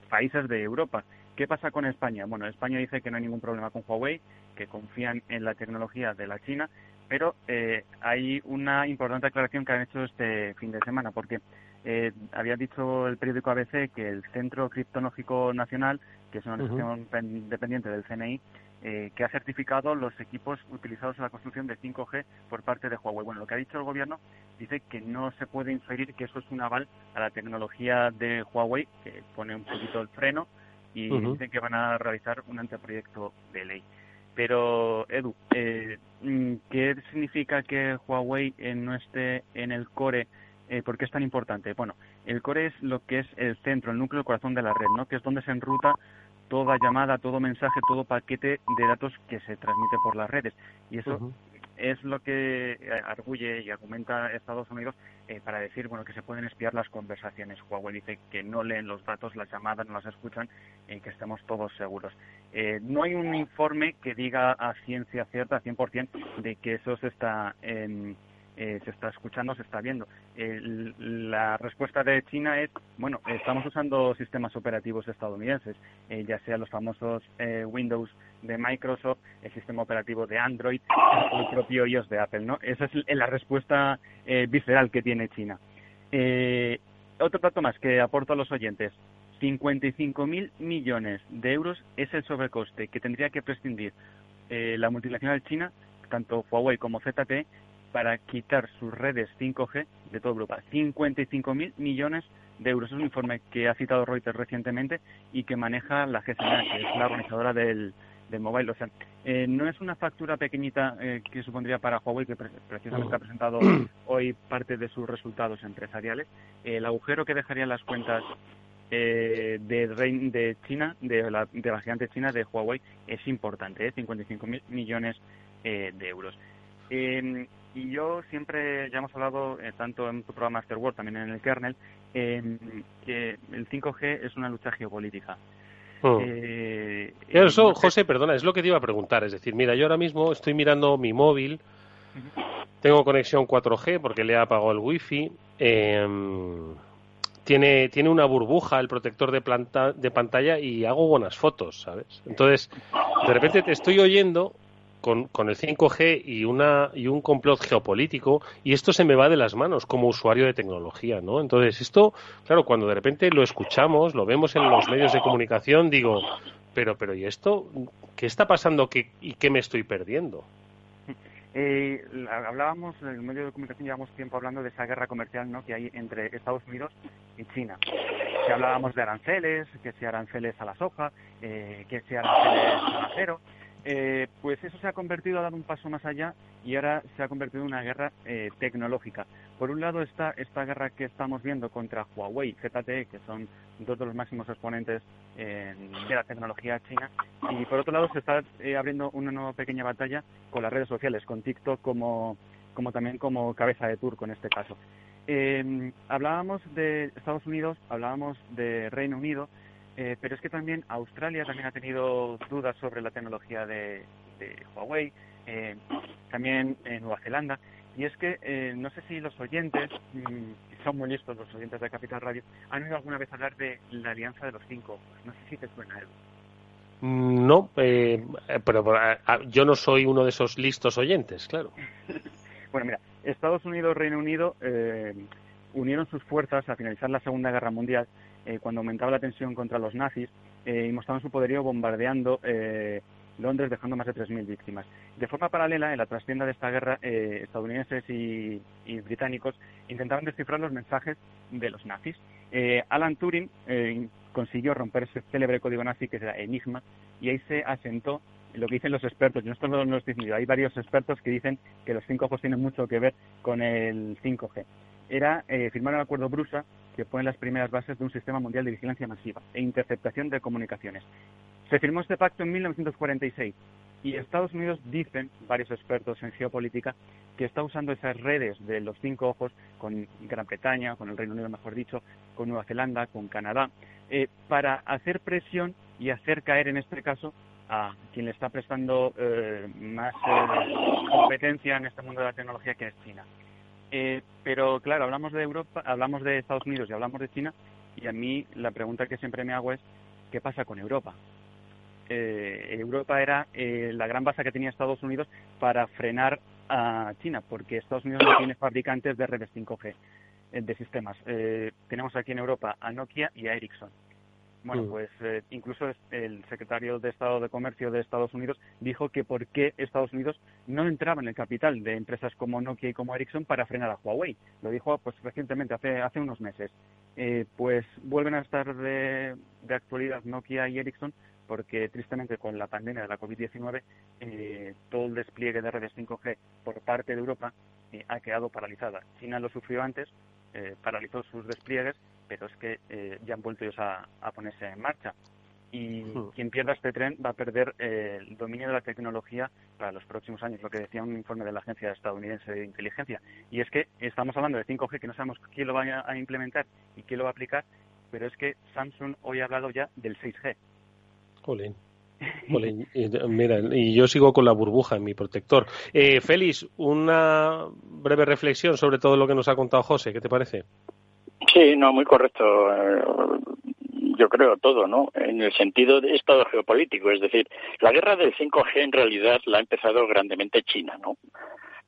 países de Europa. ¿Qué pasa con España? Bueno, España dice que no hay ningún problema con Huawei, que confían en la tecnología de la China, pero eh, hay una importante aclaración que han hecho este fin de semana, porque eh, había dicho el periódico ABC que el Centro Criptológico Nacional, que es una organización pen- dependiente del CNI, eh, que ha certificado los equipos utilizados en la construcción de 5G por parte de Huawei. Bueno, lo que ha dicho el gobierno dice que no se puede inferir que eso es un aval a la tecnología de Huawei, que pone un poquito el freno, y Ujú. dicen que van a realizar un anteproyecto de ley. Pero, Edu, eh, mm, ¿qué significa que Huawei eh, no esté en el core? Eh, ¿Por qué es tan importante? Bueno, el core es lo que es el centro, el núcleo, el corazón de la red, ¿no? Que es donde se enruta toda llamada, todo mensaje, todo paquete de datos que se transmite por las redes. Y eso. Es lo que eh, arguye y argumenta Estados Unidos eh, para decir bueno que se pueden espiar las conversaciones. Huawei dice que no leen los datos, las llamadas, no las escuchan y que estemos todos seguros. Eh, no hay un informe que diga a ciencia cierta, 100%, de que eso se está... eh, se está escuchando, se está viendo. la respuesta de China es, bueno, estamos usando sistemas operativos estadounidenses, eh, ya sea los famosos eh, Windows de Microsoft, el sistema operativo de Android o el propio iOS de Apple, ¿no? Esa es la respuesta visceral que tiene China. otro dato más que aporto a los oyentes. 55.000 millones de euros es el sobrecoste que tendría que prescindir la multinacional china, tanto Huawei como ZTE, para quitar sus redes 5G de toda Europa. 55.000 millones de euros. Es un informe que ha citado Reuters recientemente y que maneja la GSMA, que es la organizadora del, del mobile. O sea, eh, no es una factura pequeñita eh, que supondría para Huawei, que precisamente ha presentado hoy parte de sus resultados empresariales. el agujero que dejarían las cuentas eh, de, de China, de la, de la gigante china de Huawei, es importante, ¿eh? 55.000 millones de euros. Y yo siempre, ya hemos hablado eh, tanto en tu programa World, también en el kernel, eh, que el 5G es una lucha geopolítica. Oh. Eh, eso, José, perdona, es lo que te iba a preguntar. Es decir, mira, yo ahora mismo estoy mirando mi móvil, tengo conexión 4G porque le he apagado el wifi, em, tiene, tiene una burbuja el protector de, planta, de pantalla y hago buenas fotos, ¿sabes? Entonces, de repente te estoy oyendo con, el 5G y, una, y un complot geopolítico y esto se me va de las manos como usuario de tecnología, ¿no? Entonces, esto, claro, cuando de repente lo escuchamos, lo vemos en los medios de comunicación, digo, pero, pero, ¿y esto? ¿Qué está pasando y qué me estoy perdiendo? Eh, hablábamos, en el medio de comunicación llevamos tiempo hablando de esa guerra comercial ¿no? que hay entre Estados Unidos y China. Que hablábamos de aranceles, que si aranceles a la soja, eh, que si aranceles al acero. Eh, pues eso se ha convertido, ha dado un paso más allá y ahora se ha convertido en una guerra eh, tecnológica. Por un lado está esta guerra que estamos viendo contra Huawei, ZTE, que son dos de los máximos exponentes de la tecnología china, y por otro lado se está eh, abriendo una nueva pequeña batalla con las redes sociales, con TikTok como, como también como cabeza de turco en este caso. hablábamos de Estados Unidos, hablábamos de Reino Unido, eh, pero es que también Australia también ha tenido dudas sobre la tecnología de, Huawei, eh, también en Nueva Zelanda. Y es que eh, no sé si los oyentes, mm, son muy listos los oyentes de Capital Radio, han oído alguna vez hablar de la Alianza de los Cinco. No sé si te suena algo. Mm, no, pero yo no soy uno de esos listos oyentes, claro. bueno, mira, Estados Unidos, Reino Unido unieron sus fuerzas a finalizar la Segunda Guerra Mundial eh, cuando aumentaba la tensión contra los nazis eh, y mostraban su poderío bombardeando eh, Londres, dejando más de 3.000 víctimas. De forma paralela, en la trastienda de esta guerra, estadounidenses y, británicos intentaban descifrar los mensajes de los nazis. Alan Turing consiguió romper ese célebre código nazi que era Enigma y ahí se asentó lo que dicen los expertos, y no esto no lo estoy diciendo, hay varios expertos que dicen que los 5G tienen mucho que ver con el 5G. Era firmar el acuerdo Brusa, que pone las primeras bases de un sistema mundial de vigilancia masiva e interceptación de comunicaciones. Se firmó este pacto en 1946 y Estados Unidos dicen, varios expertos en geopolítica, que está usando esas redes de los cinco ojos con Gran Bretaña, con el Reino Unido, mejor dicho, con Nueva Zelanda, con Canadá, eh, para hacer presión y hacer caer, en este caso, a quien le está prestando eh, más eh, competencia en este mundo de la tecnología, que es China. Eh, pero claro, hablamos de Europa, hablamos de Estados Unidos y hablamos de China, y a mí la pregunta que siempre me hago es, ¿qué pasa con Europa? Eh, Europa era eh, la gran base que tenía Estados Unidos para frenar a China, porque Estados Unidos no tiene fabricantes de redes 5G de sistemas. tenemos aquí en Europa a Nokia y a Ericsson. Bueno, mm. pues eh, incluso el secretario de Estado de Comercio de Estados Unidos dijo que por qué Estados Unidos no entraba en el capital de empresas como Nokia y como Ericsson para frenar a Huawei. Lo dijo pues recientemente, hace, hace unos meses. Eh, pues vuelven a estar de, actualidad Nokia y Ericsson porque tristemente con la pandemia de la COVID-19 eh, todo el despliegue de redes 5G por parte de Europa ha quedado paralizada. China lo sufrió antes, paralizó sus despliegues pero es que eh, ya han vuelto ellos a, ponerse en marcha. y quien pierda este tren va a perder eh, el dominio de la tecnología para los próximos años, lo que decía un informe de la Agencia Estadounidense de Inteligencia. Y es que estamos hablando de 5G, que no sabemos quién lo va a implementar y quién lo va a aplicar, pero es que Samsung hoy ha hablado ya del 6G. Jolín. Mira, y yo sigo con la burbuja en mi protector. Eh, Félix, una breve reflexión sobre todo lo que nos ha contado José. ¿Qué te parece? Sí, no, muy correcto. Eh, Yo creo todo, ¿no? En el sentido de estado geopolítico. Es decir, la guerra del 5G en realidad la ha empezado grandemente China, ¿no?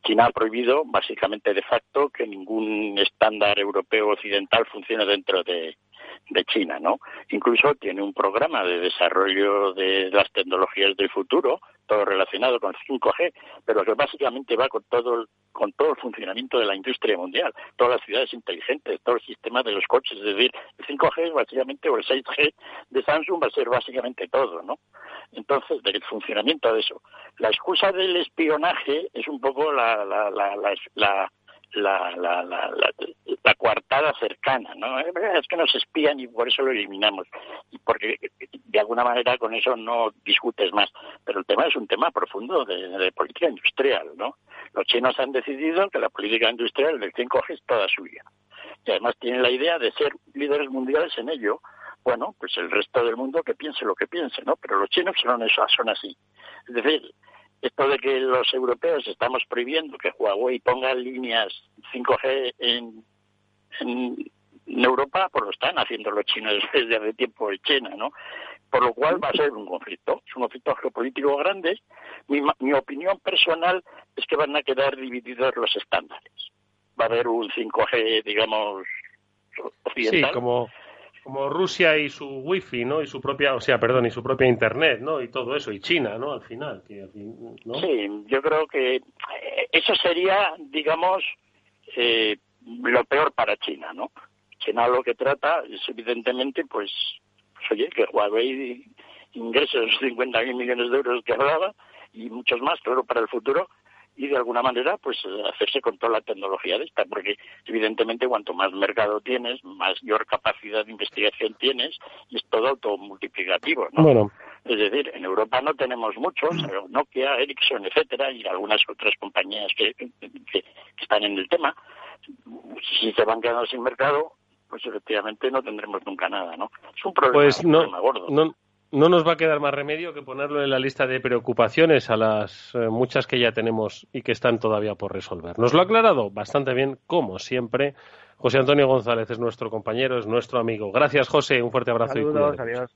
China ha prohibido, básicamente de facto, que ningún estándar europeo occidental funcione dentro de, de China, ¿no? Incluso tiene un programa de desarrollo de las tecnologías del futuro, todo relacionado con 5G, pero que básicamente va con todo el, con todo el funcionamiento de la industria mundial, todas las ciudades inteligentes, todo el sistema de los coches, es decir, el 5G es básicamente o el 6G de Samsung va a ser básicamente todo, ¿no? Entonces, del funcionamiento de eso. La excusa del espionaje es un poco la la la la, la la, la, la, coartada cercana, ¿no? Es que nos espían y por eso lo eliminamos. Y porque de alguna manera con eso no discutes más. Pero el tema es un tema profundo de, política industrial, ¿no? Los chinos han decidido que la política industrial del 5G es toda suya. Y además tienen la idea de ser líderes mundiales en ello. Bueno, pues el resto del mundo que piense lo que piense, ¿no? Pero los chinos son, son así. Es decir, esto de que los europeos estamos prohibiendo que Huawei ponga líneas 5G en, en, en Europa, pues lo están haciendo los chinos desde hace tiempo en China, ¿no? Por lo cual va a ser un conflicto, es un conflicto geopolítico grande. Mi, mi opinión personal es que van a quedar divididos los estándares. Va a haber un 5G, digamos, occidental. Sí, como, como Rusia y su wifi, ¿no? Y su propia, o sea, perdón, y su propia internet, ¿no? Y todo eso, y China, ¿no? Al final, que, ¿no? Sí, yo creo que eh, eso sería, digamos, eh, lo peor para China, ¿no? China lo que trata es, evidentemente, pues, pues, oye, que Huawei ingrese esos 50.000 millones de euros que hablaba y muchos más, claro, para el futuro y de alguna manera, pues, hacerse con toda la tecnología de esta, porque evidentemente cuanto más mercado tienes, mayor capacidad de investigación tienes y es todo automultiplicativo, ¿no? Bueno, Es decir, en Europa no tenemos muchos, pero Nokia, Ericsson, etcétera, y algunas otras compañías que, están en el tema. Si se van quedando sin mercado, pues efectivamente no tendremos nunca nada, ¿no? Es un problema, pues un no, problema gordo. no, no nos va a quedar más remedio que ponerlo en la lista de preocupaciones a las eh, muchas que ya tenemos y que están todavía por resolver. Nos lo ha aclarado bastante bien, como siempre. José Antonio González es nuestro compañero, es nuestro amigo. Gracias, José. Un fuerte abrazo y cuídate. adiós.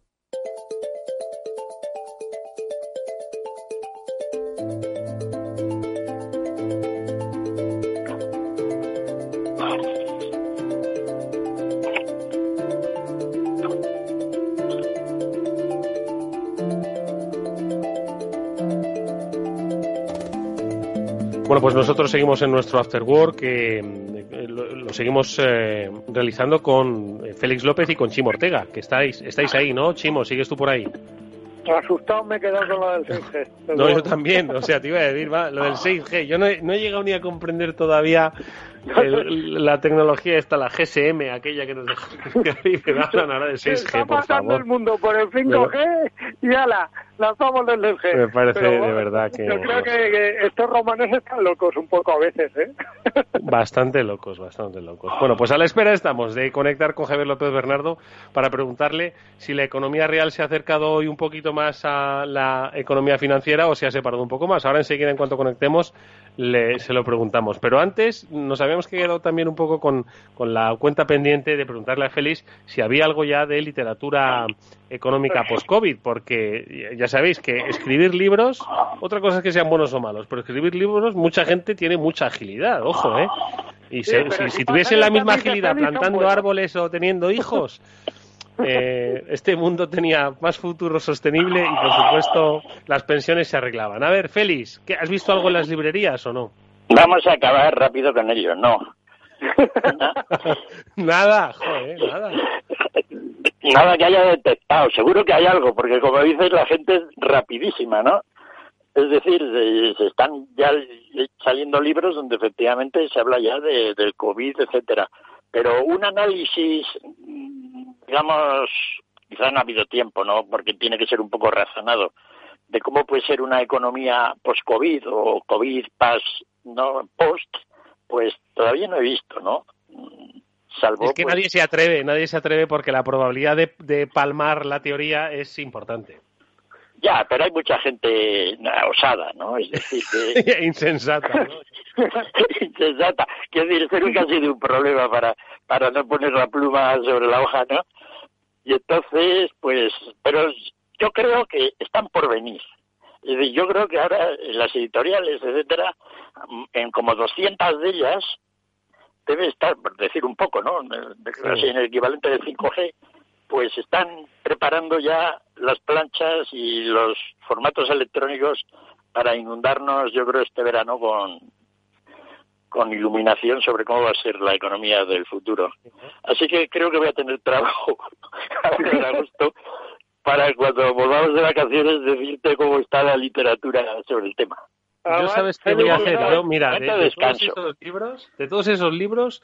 Bueno, pues nosotros seguimos en nuestro After Work, eh, lo, lo seguimos eh, realizando con eh, Félix López y con Chimo Ortega, que estáis, estáis ahí, ¿no? Chimo, ¿sigues tú por ahí? Asustado me he quedado con lo del 6G. No, yo también, o sea, te iba a decir, va, lo del 6G, yo no he, no he llegado ni a comprender todavía el- la tecnología esta, la GSM, aquella que nos dejó, hablan ahora de Se 6G, está por pasando el favor. mundo por el 5G y ala, lanzamos el 6G. Me parece Pero, de verdad que- Yo creo que, que estos romanos están locos un poco a veces, ¿eh? Bastante locos, bastante locos. Bueno, pues a la espera estamos de conectar con Javier López Bernardo para preguntarle si la economía real se ha acercado hoy un poquito más a la economía financiera o se ha separado un poco más. Ahora enseguida, en cuanto conectemos, le, se lo preguntamos. Pero antes nos había habíamos quedado también un poco con, con la cuenta pendiente de preguntarle a Félix si había algo ya de literatura económica post-COVID, porque ya sabéis que escribir libros, otra cosa es que sean buenos o malos, pero escribir libros mucha gente tiene mucha agilidad, ojo, ¿eh? Y se- si, si si tuviesen la misma agilidad plantando árboles o teniendo hijos, eh, este mundo tenía más futuro sostenible y, por supuesto, las pensiones se arreglaban. A ver, Félix, ¿qué- ¿has visto algo en las librerías o no? Vamos a acabar rápido con ello, no. nada, joder, nada. Nada que haya detectado, seguro que hay algo, porque como dices, la gente es rapidísima, ¿no? Es decir, se, están ya saliendo libros donde efectivamente se habla ya de, del COVID, etcétera. Pero un análisis, digamos, quizá no ha habido tiempo, ¿no? Porque tiene que ser un poco razonado, de cómo puede ser una economía post-COVID o COVID pas, no post, pues todavía no he visto, ¿no? Mm, Salvo Es que pues, nadie se atreve, nadie se atreve porque la probabilidad de, de palmar la teoría es importante. Ya, pero hay mucha gente osada, ¿no? Es decir, que Insensata. ¿no? insensata. Quiero decir, eso nunca ha sido un problema para, para no poner la pluma sobre la hoja, ¿no? Y entonces, pues, pero yo creo que están por venir. Yo creo que ahora las editoriales, etcétera, en como 200 de ellas, debe estar, por decir un poco, ¿no? En el equivalente de 5G, pues están preparando ya las planchas y los formatos electrónicos para inundarnos, yo creo, este verano con, con iluminación sobre cómo va a ser la economía del futuro. Así que creo que voy a tener trabajo en agosto para cuando volvamos de vacaciones decirte cómo está la literatura sobre el tema. Yo sabes qué voy a hacer. Mira, de, todos esos libros, de todos esos libros,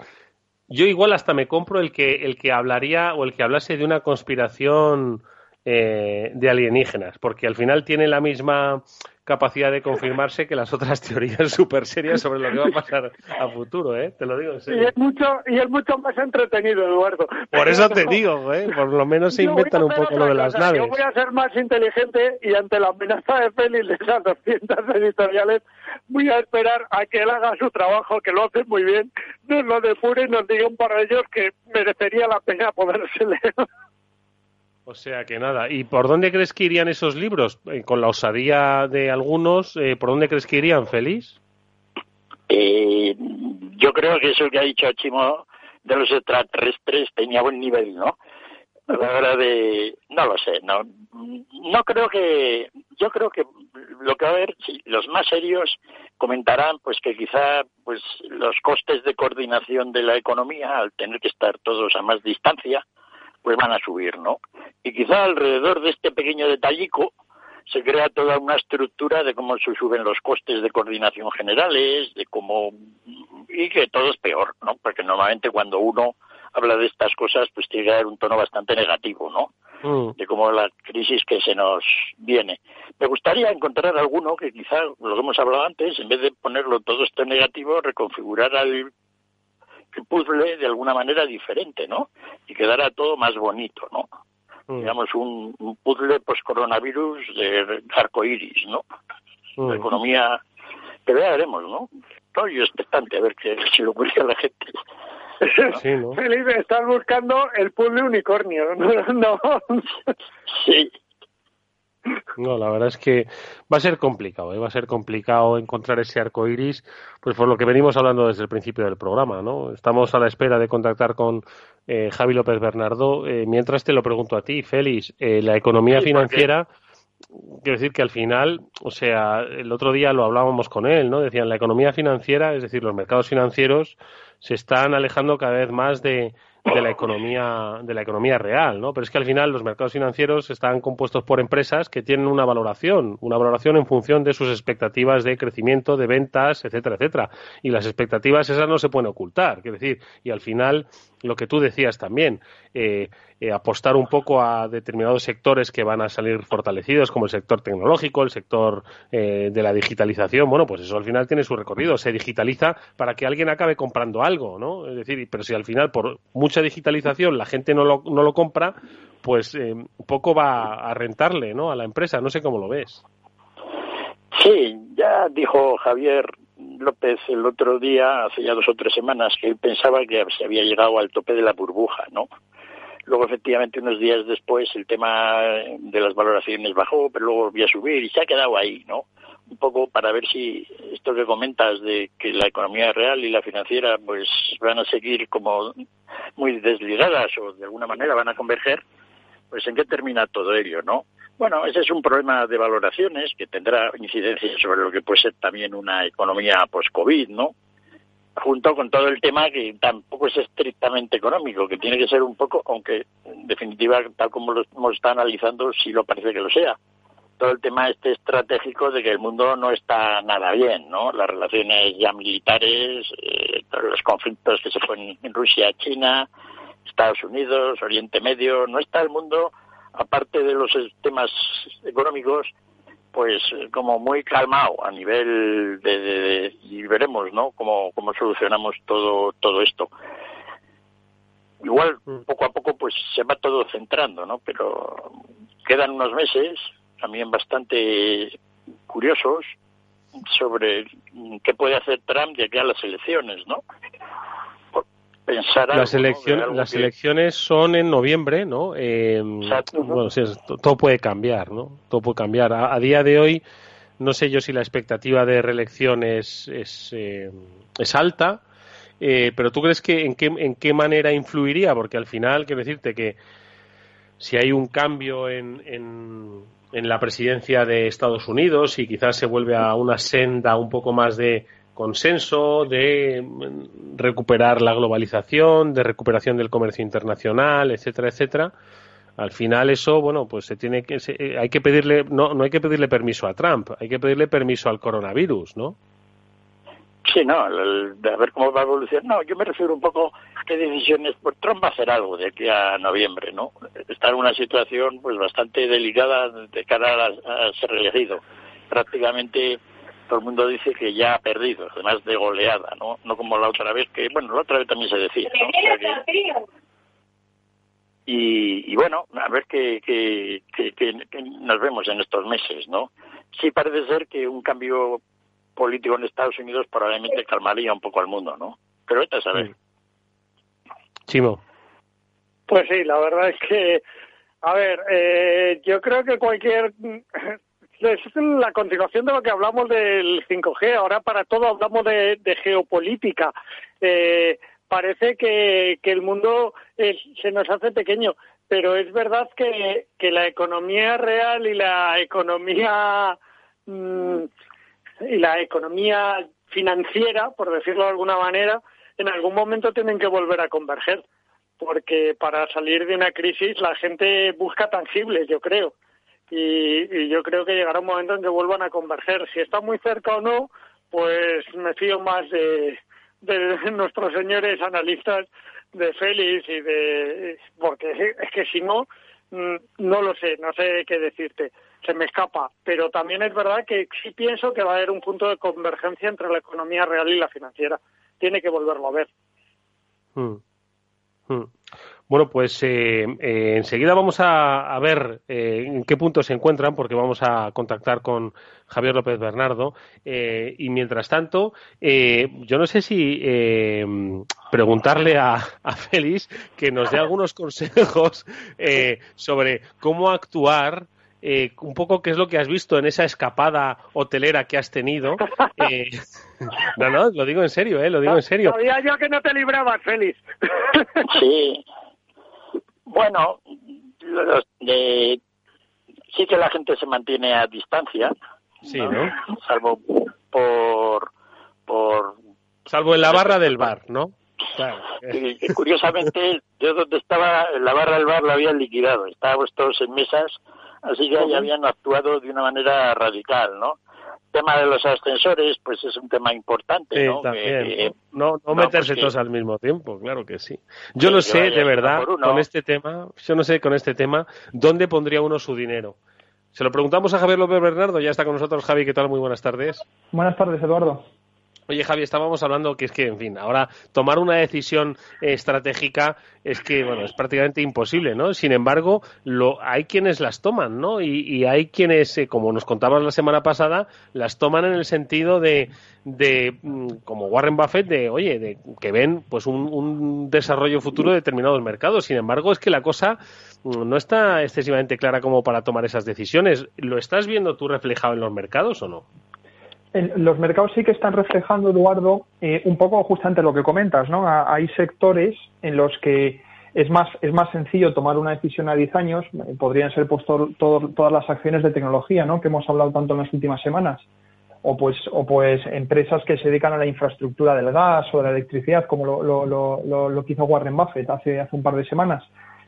yo igual hasta me compro el que el que hablaría o el que hablase de una conspiración eh, de alienígenas, porque al final tiene la misma capacidad de confirmarse que las otras teorías súper serias sobre lo que va a pasar a futuro, ¿eh? Te lo digo en Y es mucho y es mucho más entretenido, Eduardo. Por eso te digo, ¿eh? Por lo menos se Yo inventan un poco lo de las naves. Yo voy a ser más inteligente y ante la amenaza de Félix de esas 200 editoriales voy a esperar a que él haga su trabajo, que lo hace muy bien, nos lo depure y nos diga un par de ellos que merecería la pena poderse leer. O sea que nada. ¿Y por dónde crees que irían esos libros? Eh, con la osadía de algunos, eh, ¿por dónde crees que irían, Félix? Eh, yo creo que eso que ha dicho Chimo de los extraterrestres tenía buen nivel, ¿no? La hora de... No lo sé, no. No creo que... Yo creo que lo que va a haber, sí, los más serios comentarán pues que quizá pues los costes de coordinación de la economía, al tener que estar todos a más distancia, pues van a subir, ¿no? Y quizá alrededor de este pequeño detallico se crea toda una estructura de cómo se suben los costes de coordinación generales, de cómo y que todo es peor, ¿no? Porque normalmente cuando uno habla de estas cosas, pues tiene que dar un tono bastante negativo, ¿no? Mm. De cómo la crisis que se nos viene. Me gustaría encontrar alguno que quizá, lo que hemos hablado antes, en vez de ponerlo todo esto en negativo, reconfigurara el, el puzzle de alguna manera diferente, ¿no? Y quedara todo más bonito, ¿no? Mm. Digamos, un, un puzzle post-coronavirus de arcoiris, ¿no? Mm. La economía, pero ya veremos, ¿no? Estoy expectante a ver qué se le ocurre a la gente. Sí, ¿no? Felipe, estás buscando el puzzle unicornio, no. Sí. No, la verdad es que va a ser complicado, ¿eh? va a ser complicado encontrar ese arco iris, pues por lo que venimos hablando desde el principio del programa, ¿no? Estamos a la espera de contactar con eh, Javi López Bernardo. Eh, mientras te lo pregunto a ti, Félix, eh, la economía Sí, financiera, quiero decir que al final, o sea, el otro día lo hablábamos con él, ¿no? Decían, la economía financiera, es decir, los mercados financieros, se están alejando cada vez más de, de la economía de la economía real, ¿no? Pero es que al final los mercados financieros están compuestos por empresas que tienen una valoración, una valoración en función de sus expectativas de crecimiento, de ventas, etcétera, etcétera. Y las expectativas esas no se pueden ocultar, quiero decir, y al final lo que tú decías también, eh, eh, apostar un poco a determinados sectores que van a salir fortalecidos, como el sector tecnológico, el sector eh, de la digitalización, bueno, pues eso al final tiene su recorrido, se digitaliza para que alguien acabe comprando algo, ¿no? Es decir, pero si al final por mucha digitalización la gente no lo, no lo compra, pues eh, poco va a rentarle, ¿no? A la empresa, no sé cómo lo ves. Sí, ya dijo Javier López el otro día, hace ya dos o tres semanas, que él pensaba que se había llegado al tope de la burbuja, ¿no? Luego, efectivamente, unos días después, el tema de las valoraciones bajó, pero luego volvió a subir y se ha quedado ahí, ¿no? Un poco para ver si esto que comentas de que la economía real y la financiera pues van a seguir como muy desligadas o de alguna manera van a converger, pues en qué termina todo ello, ¿no? Bueno, ese es un problema de valoraciones que tendrá incidencia sobre lo que puede ser también una economía post-COVID, ¿no? Junto con todo el tema que tampoco es estrictamente económico, que tiene que ser un poco, aunque en definitiva, tal como lo hemos estado analizando, sí lo parece que lo sea. Todo el tema este estratégico de que el mundo no está nada bien, ¿no? Las relaciones ya militares, eh, los conflictos que se ponen en Rusia, China, Estados Unidos, Oriente Medio, no está el mundo, aparte de los temas económicos, pues como muy calmado a nivel de, y veremos no cómo, cómo solucionamos todo todo esto. Igual Mm. poco a poco pues se va todo centrando no pero quedan unos meses también bastante curiosos sobre qué puede hacer Trump de aquí a las elecciones no pensar Las, elecciones, algo las que- elecciones son en noviembre, ¿no? Eh, Exacto. bueno, sí, todo puede cambiar, ¿no? Todo puede cambiar. A, a día de hoy, no sé yo si la expectativa de reelección es, es, eh, es alta, eh, pero ¿tú crees que en qué, en qué manera influiría? Porque al final, quiero decirte que si hay un cambio en, en, en la presidencia de Estados Unidos y quizás se vuelve a una senda un poco más de consenso, de recuperar la globalización, de recuperación del comercio internacional, etcétera, etcétera. Al final eso, bueno, pues se tiene que, se- eh, hay que pedirle, no, no hay que pedirle permiso a Trump, hay que pedirle permiso al coronavirus, ¿no? Sí, no, el- de a ver cómo va a evolucionar. No, yo me refiero un poco a qué decisiones. Pues Trump va a hacer algo de aquí a noviembre, ¿no? Está en una situación pues bastante delicada de cara a, a ser elegido. Prácticamente todo el mundo dice que ya ha perdido, además de goleada, ¿no? No como la otra vez, que bueno, la otra vez también se decía, ¿no? O sea que- y, y bueno, a ver qué, qué- qué- qué nos vemos en estos meses, ¿no? Sí parece ser que un cambio político en Estados Unidos probablemente calmaría un poco al mundo, ¿no? Pero vete a saber. Chimo. Pues sí, la verdad es que, a ver, eh, yo creo que cualquier... Es la continuación de lo que hablamos del 5G. Ahora para todo hablamos de, geopolítica. Eh, parece que, que el mundo eh, se nos hace pequeño, pero es verdad que, que la economía real y la economía mm, y la economía financiera, por decirlo de alguna manera, en algún momento tienen que volver a converger, porque para salir de una crisis la gente busca tangibles, yo creo. Y, y yo creo que llegará un momento en que vuelvan a converger. Si está muy cerca o no, pues me fío más de, de nuestros señores analistas, de Félix y de... porque es que si no, mm, no lo sé, no sé qué decirte, se me escapa. Pero también es verdad que sí pienso que va a haber un punto de convergencia entre la economía real y la financiera. Tiene que volverlo a ver. Mm. Mm. Bueno, pues eh, eh, enseguida vamos a, a ver eh, en qué punto se encuentran, porque vamos a contactar con Javier López Bernardo. eh, y mientras tanto, eh, yo no sé si eh, preguntarle a, a Félix que nos dé algunos consejos eh, sobre cómo actuar. eh, un poco qué es lo que has visto en esa escapada hotelera que has tenido. Eh, no, no, lo digo en serio, eh, lo digo en serio. Sabía yo que no te librabas, Félix. Sí. Bueno, los de- sí que la gente se mantiene a distancia, Sí, ¿no? salvo por por Salvo en la barra del bar, ¿no? Claro. curiosamente yo donde estaba la barra del bar la habían liquidado, estábamos todos en mesas, así que ahí habían actuado de una manera radical, ¿no? El tema de los ascensores, pues es un tema importante, Sí, ¿no? también. No, no no, meterse pues que- todos al mismo tiempo, claro que sí. Yo Sí, no sé, de verdad, con este tema, yo no sé con este tema, ¿dónde pondría uno su dinero? Se lo preguntamos a Javier López Bernardo, ya está con nosotros Javi, ¿qué tal? Muy buenas tardes. Buenas tardes, Eduardo. Oye, Javi, estábamos hablando que es que, en fin, ahora tomar una decisión estratégica es que, bueno, es prácticamente imposible, ¿no? Sin embargo, lo, hay quienes las toman, ¿no? Y, hay quienes, eh, como nos contabas la semana pasada, las toman en el sentido de, de mm, como Warren Buffett, de, oye, de que ven, pues, un, un desarrollo futuro de determinados mercados. Sin embargo, es que la cosa mm, no está excesivamente clara como para tomar esas decisiones. ¿Lo estás viendo tú reflejado en los mercados o no? Los mercados sí que están reflejando, Eduardo, eh, un poco justamente lo que comentas, ¿no? hay sectores en los que es más, es más sencillo tomar una decisión a 10 años, eh, podrían ser pues todas las acciones de tecnología, ¿no? Que hemos hablado tanto en las últimas semanas. O pues, o pues empresas que se dedican a la infraestructura del gas o de la electricidad, como lo, lo, lo, lo, que hizo Warren Buffett hace, hace un par de semanas.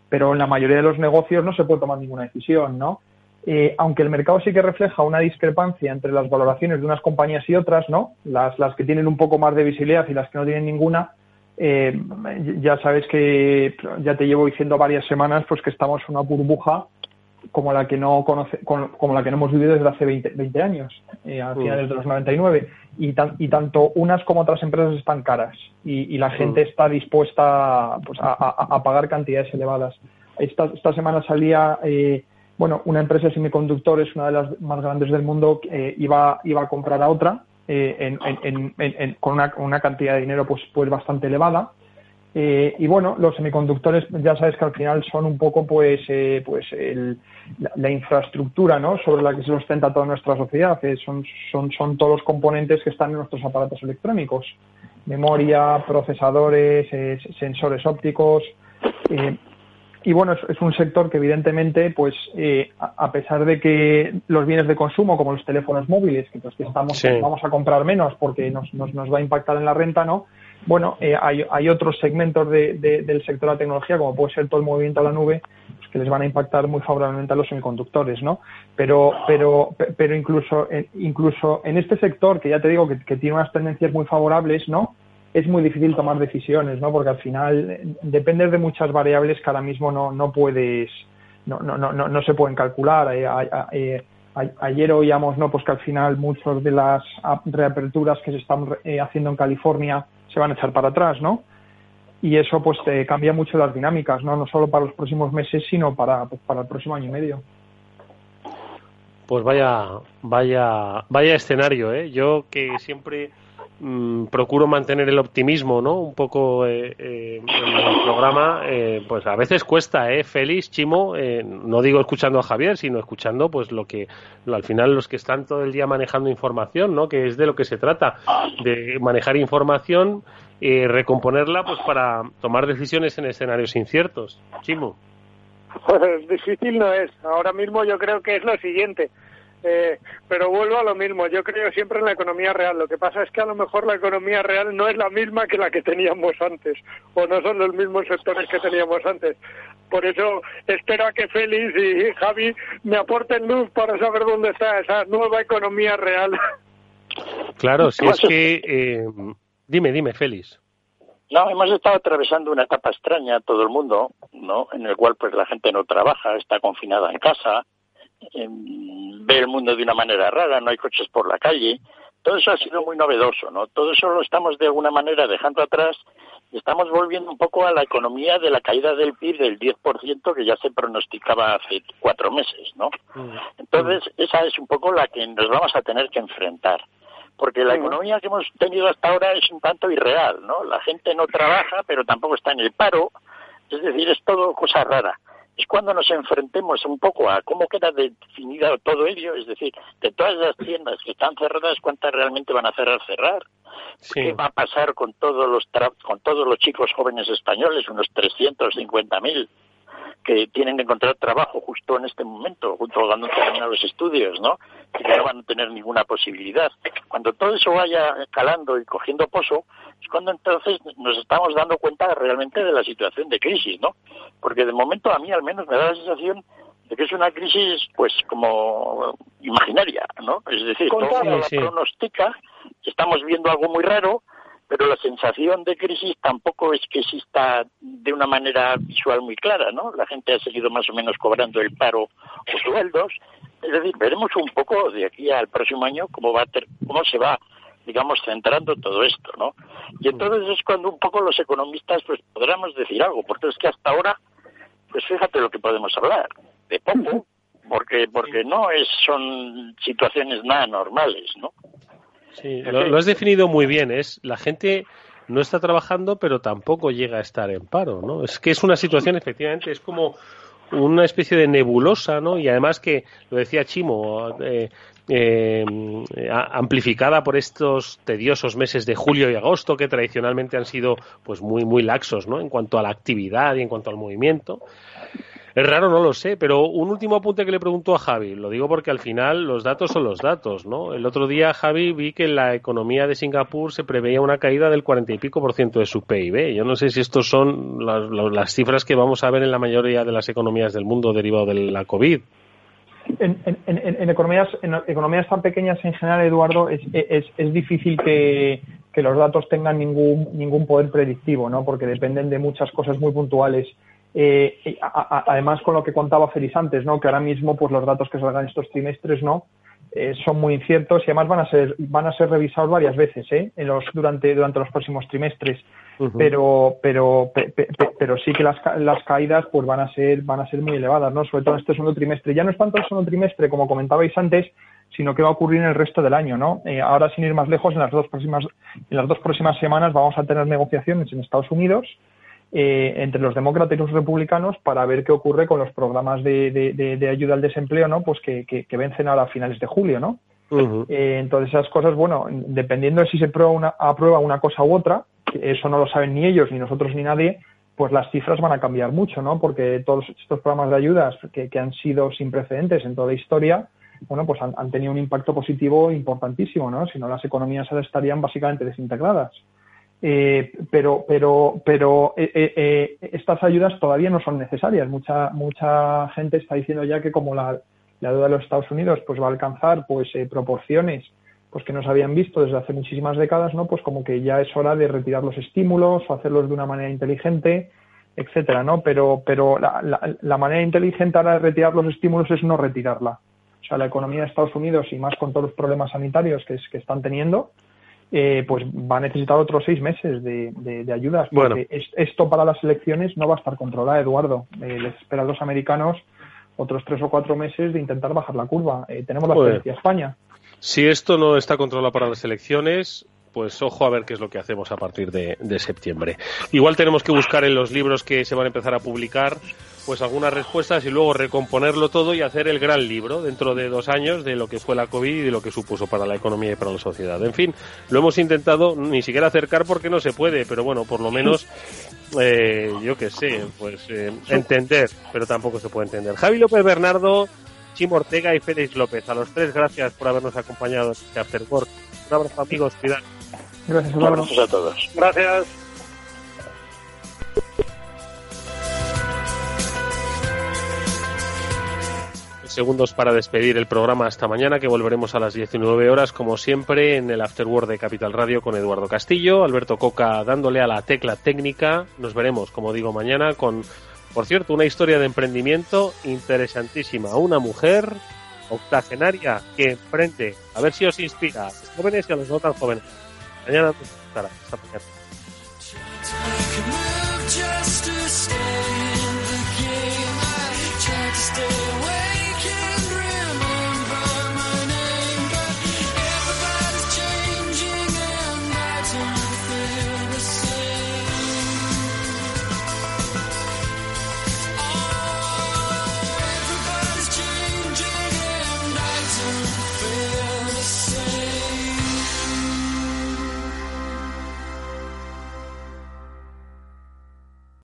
Pero en la mayoría de los negocios no se puede tomar ninguna decisión, ¿no? Eh, aunque el mercado sí que refleja una discrepancia entre las valoraciones de unas compañías y otras, ¿no? Las, las que tienen un poco más de visibilidad y las que no tienen ninguna, eh, ya sabes que ya te llevo diciendo varias semanas pues que estamos en una burbuja como la que no conoce, como la que no hemos vivido desde hace 20, años, eh, a finales de los 99. Y, y tanto unas como otras empresas están caras y, la gente está dispuesta pues, a, pagar cantidades elevadas. Esta, esta semana salía eh, bueno, una empresa de semiconductores, una de las más grandes del mundo, eh, iba, iba a comprar a otra eh, con una, cantidad de dinero pues, pues bastante elevada. Eh, y bueno, los semiconductores ya sabes que al final son un poco pues, pues la, infraestructura ¿no? sobre la que se sustenta toda nuestra sociedad. son, son, son todos los componentes que están en nuestros aparatos electrónicos. Memoria, procesadores, sensores ópticos. Y bueno, es, un sector que evidentemente, pues eh, a, pesar de que los bienes de consumo, como los teléfonos móviles, que, pues, que estamos, vamos a comprar menos porque nos, nos, nos, va a impactar en la renta, ¿no? Bueno, eh, hay, hay, otros segmentos de, del sector de la tecnología, como puede ser todo el movimiento a la nube, pues, que les van a impactar muy favorablemente a los semiconductores, ¿no? Pero, pero, pero incluso, incluso en este sector, que ya te digo que, que tiene unas tendencias muy favorables, ¿no? Es muy difícil tomar decisiones, ¿no? Porque al final eh, depende de muchas variables que ahora mismo no, no puedes, no, no, no, no se pueden calcular. Eh, eh, ayer oíamos, ¿no? Pues que al final muchas de las reaperturas que se están haciendo en California se van a echar para atrás, ¿no? Y eso pues te cambia mucho las dinámicas, ¿no? No solo para los próximos meses, sino para, pues, para el próximo año y medio. Pues vaya, vaya, vaya escenario, ¿eh? Yo que siempre Mm, procuro mantener el optimismo, ¿no? Un poco eh, eh, en el programa, eh, pues a veces cuesta, ¿eh? Félix, Chimo, no digo escuchando a Javier, sino escuchando, pues lo que, al final los que están todo el día manejando información, ¿no? Que es de lo que se trata, de manejar información y recomponerla, pues para tomar decisiones en escenarios inciertos. Chimo. Pues difícil no es. Ahora mismo yo creo que es lo siguiente eh, pero vuelvo a lo mismo, yo creo siempre en la economía real. Lo que pasa es que a lo mejor la economía real no es la misma que la que teníamos antes, o no son los mismos sectores que teníamos antes. Por eso espero a que Félix y Javi me aporten luz para saber dónde está esa nueva economía real. Claro, si es que... Eh, dime, dime, Félix. No, hemos estado atravesando una etapa extraña todo el mundo, ¿no? En el cual pues la gente no trabaja, está confinada en casa, ve el mundo de una manera rara, no hay coches por la calle. Todo eso ha sido muy novedoso, ¿no? Todo eso lo estamos de alguna manera dejando atrás y estamos volviendo un poco a la economía de la caída del PIB del 10% que ya se pronosticaba hace cuatro meses, ¿no? Mm. Entonces, esa es un poco la que nos vamos a tener que enfrentar. Porque la economía que hemos tenido hasta ahora es un tanto irreal, ¿no? La gente no trabaja, pero tampoco está en el paro. Es decir, es todo cosa rara es cuando nos enfrentemos un poco a cómo queda definido todo ello, es decir, de todas las tiendas que están cerradas, cuántas realmente van a cerrar cerrar. ¿Qué va a pasar con todos los con todos los chicos jóvenes españoles, unos 350.000? Que tienen que encontrar trabajo justo en este momento, junto cuando terminar los estudios, ¿no? Que no van a tener ninguna posibilidad. Cuando todo eso vaya calando y cogiendo pozo, es cuando entonces nos estamos dando cuenta realmente de la situación de crisis, ¿no? Porque de momento a mí al menos me da la sensación de que es una crisis, pues, como imaginaria, ¿no? Es decir, todo la pronostica, estamos viendo algo muy raro, pero la sensación de crisis tampoco es que exista de una manera visual muy clara, ¿no? La gente ha seguido más o menos cobrando el paro o sueldos. Es decir, veremos un poco de aquí al próximo año cómo va a ter cómo se va digamos, centrando todo esto, ¿no? Y entonces es cuando un poco los economistas pues podríamos decir algo, porque es que hasta ahora, pues fíjate lo que podemos hablar, de poco, porque porque no es son situaciones nada normales, ¿no? Sí, lo, lo has definido muy bien, es la gente no está trabajando, pero tampoco llega a estar en paro, ¿no? Es que es una situación, efectivamente, es como una especie de nebulosa, ¿no? Y además que, lo decía Chimo, eh, eh, amplificada por estos tediosos meses de julio y agosto que tradicionalmente han sido pues muy muy laxos no en cuanto a la actividad y en cuanto al movimiento es raro, no lo sé, pero un último apunte que le pregunto a Javi, lo digo porque al final los datos son los datos, ¿no? El otro día, Javi, vi que en la economía de Singapur se preveía una caída del cuarenta y pico por ciento de su PIB. Yo no sé si estos son las, cifras que vamos a ver en la mayoría de las economías del mundo derivado de la COVID. En, en, en, economías, en economías tan pequeñas en general, Eduardo, es, es, es difícil que, que, los datos tengan ningún, ningún poder predictivo, ¿no? Porque dependen de muchas cosas muy puntuales. Eh, a, a, además, con lo que contaba Félix antes, ¿no? que ahora mismo pues los datos que salgan estos trimestres no eh, son muy inciertos y además van a ser van a ser revisados varias veces ¿eh? en los, durante durante los próximos trimestres. Uh -huh. Pero pero pe, pe, pero sí que las, las caídas pues van a ser van a ser muy elevadas, ¿no? Sobre todo en este segundo trimestre. Ya no es tanto el segundo trimestre como comentabais antes, sino que va a ocurrir en el resto del año, ¿no? Eh, ahora sin ir más lejos, en las dos próximas en las dos próximas semanas vamos a tener negociaciones en Estados Unidos eh, entre los demócratas y los republicanos para ver qué ocurre con los programas de, de, de, de ayuda al desempleo, ¿no? Pues que, que, que, vencen ahora a finales de julio, ¿no? Uh -huh. eh, entonces esas cosas, bueno, dependiendo de si se prueba una, aprueba una cosa u otra, que eso no lo saben ni ellos, ni nosotros, ni nadie, pues las cifras van a cambiar mucho, ¿no? Porque todos estos programas de ayudas que, que han sido sin precedentes en toda la historia, bueno, pues han, han, tenido un impacto positivo importantísimo, ¿no? Si no, las economías estarían básicamente desintegradas. Eh, pero pero pero eh, eh, eh, estas ayudas todavía no son necesarias. Mucha mucha gente está diciendo ya que como la, la deuda de los Estados Unidos pues va a alcanzar pues eh, proporciones pues que no se habían visto desde hace muchísimas décadas, ¿no? Pues como que ya es hora de retirar los estímulos o hacerlos de una manera inteligente, etcétera, ¿no? Pero pero la, la, la manera inteligente ahora de retirar los estímulos es no retirarla. O sea, la economía de Estados Unidos y más con todos los problemas sanitarios que, es, que están teniendo, eh, pues va a necesitar otros seis meses de, de, de ayudas. Porque es, esto para las elecciones no va a estar controlado, Eduardo. Eh, les espera a los americanos otros tres o cuatro meses de intentar bajar la curva. Eh, tenemos la experiencia España. Si esto no está controlado para las elecciones, pues ojo a ver qué es lo que hacemos a partir de, septiembre. Igual tenemos que buscar en los libros que se van a empezar a publicar pues algunas respuestas y luego recomponerlo todo y hacer el gran libro dentro de dos años de lo que fue la COVID y de lo que supuso para la economía y para la sociedad. En fin, lo hemos intentado ni siquiera acercar porque no se puede, pero bueno, por lo menos, eh, yo qué sé, pues eh, entender, pero tampoco se puede entender. Javi López Bernardo, Chimo Ortega y Félix López, a los tres gracias por habernos acompañado en este. Un abrazo amigos, cuidado. Gracias, un abrazo a todos. Gracias. segundos para despedir el programa hasta mañana, que volveremos a las 19 horas, como siempre, en el Afterword de Capital Radio con Eduardo Castillo, Alberto Coca dándole a la tecla técnica. Nos veremos, como digo, mañana con, por cierto, una historia de emprendimiento interesantísima. Una mujer octogenaria que emprende. A ver si os inspira a los jóvenes y a los no tan jóvenes. Mañana nos estará. Hasta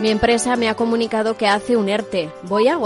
Mi empresa me ha comunicado que hace un ERTE. Voy a agotar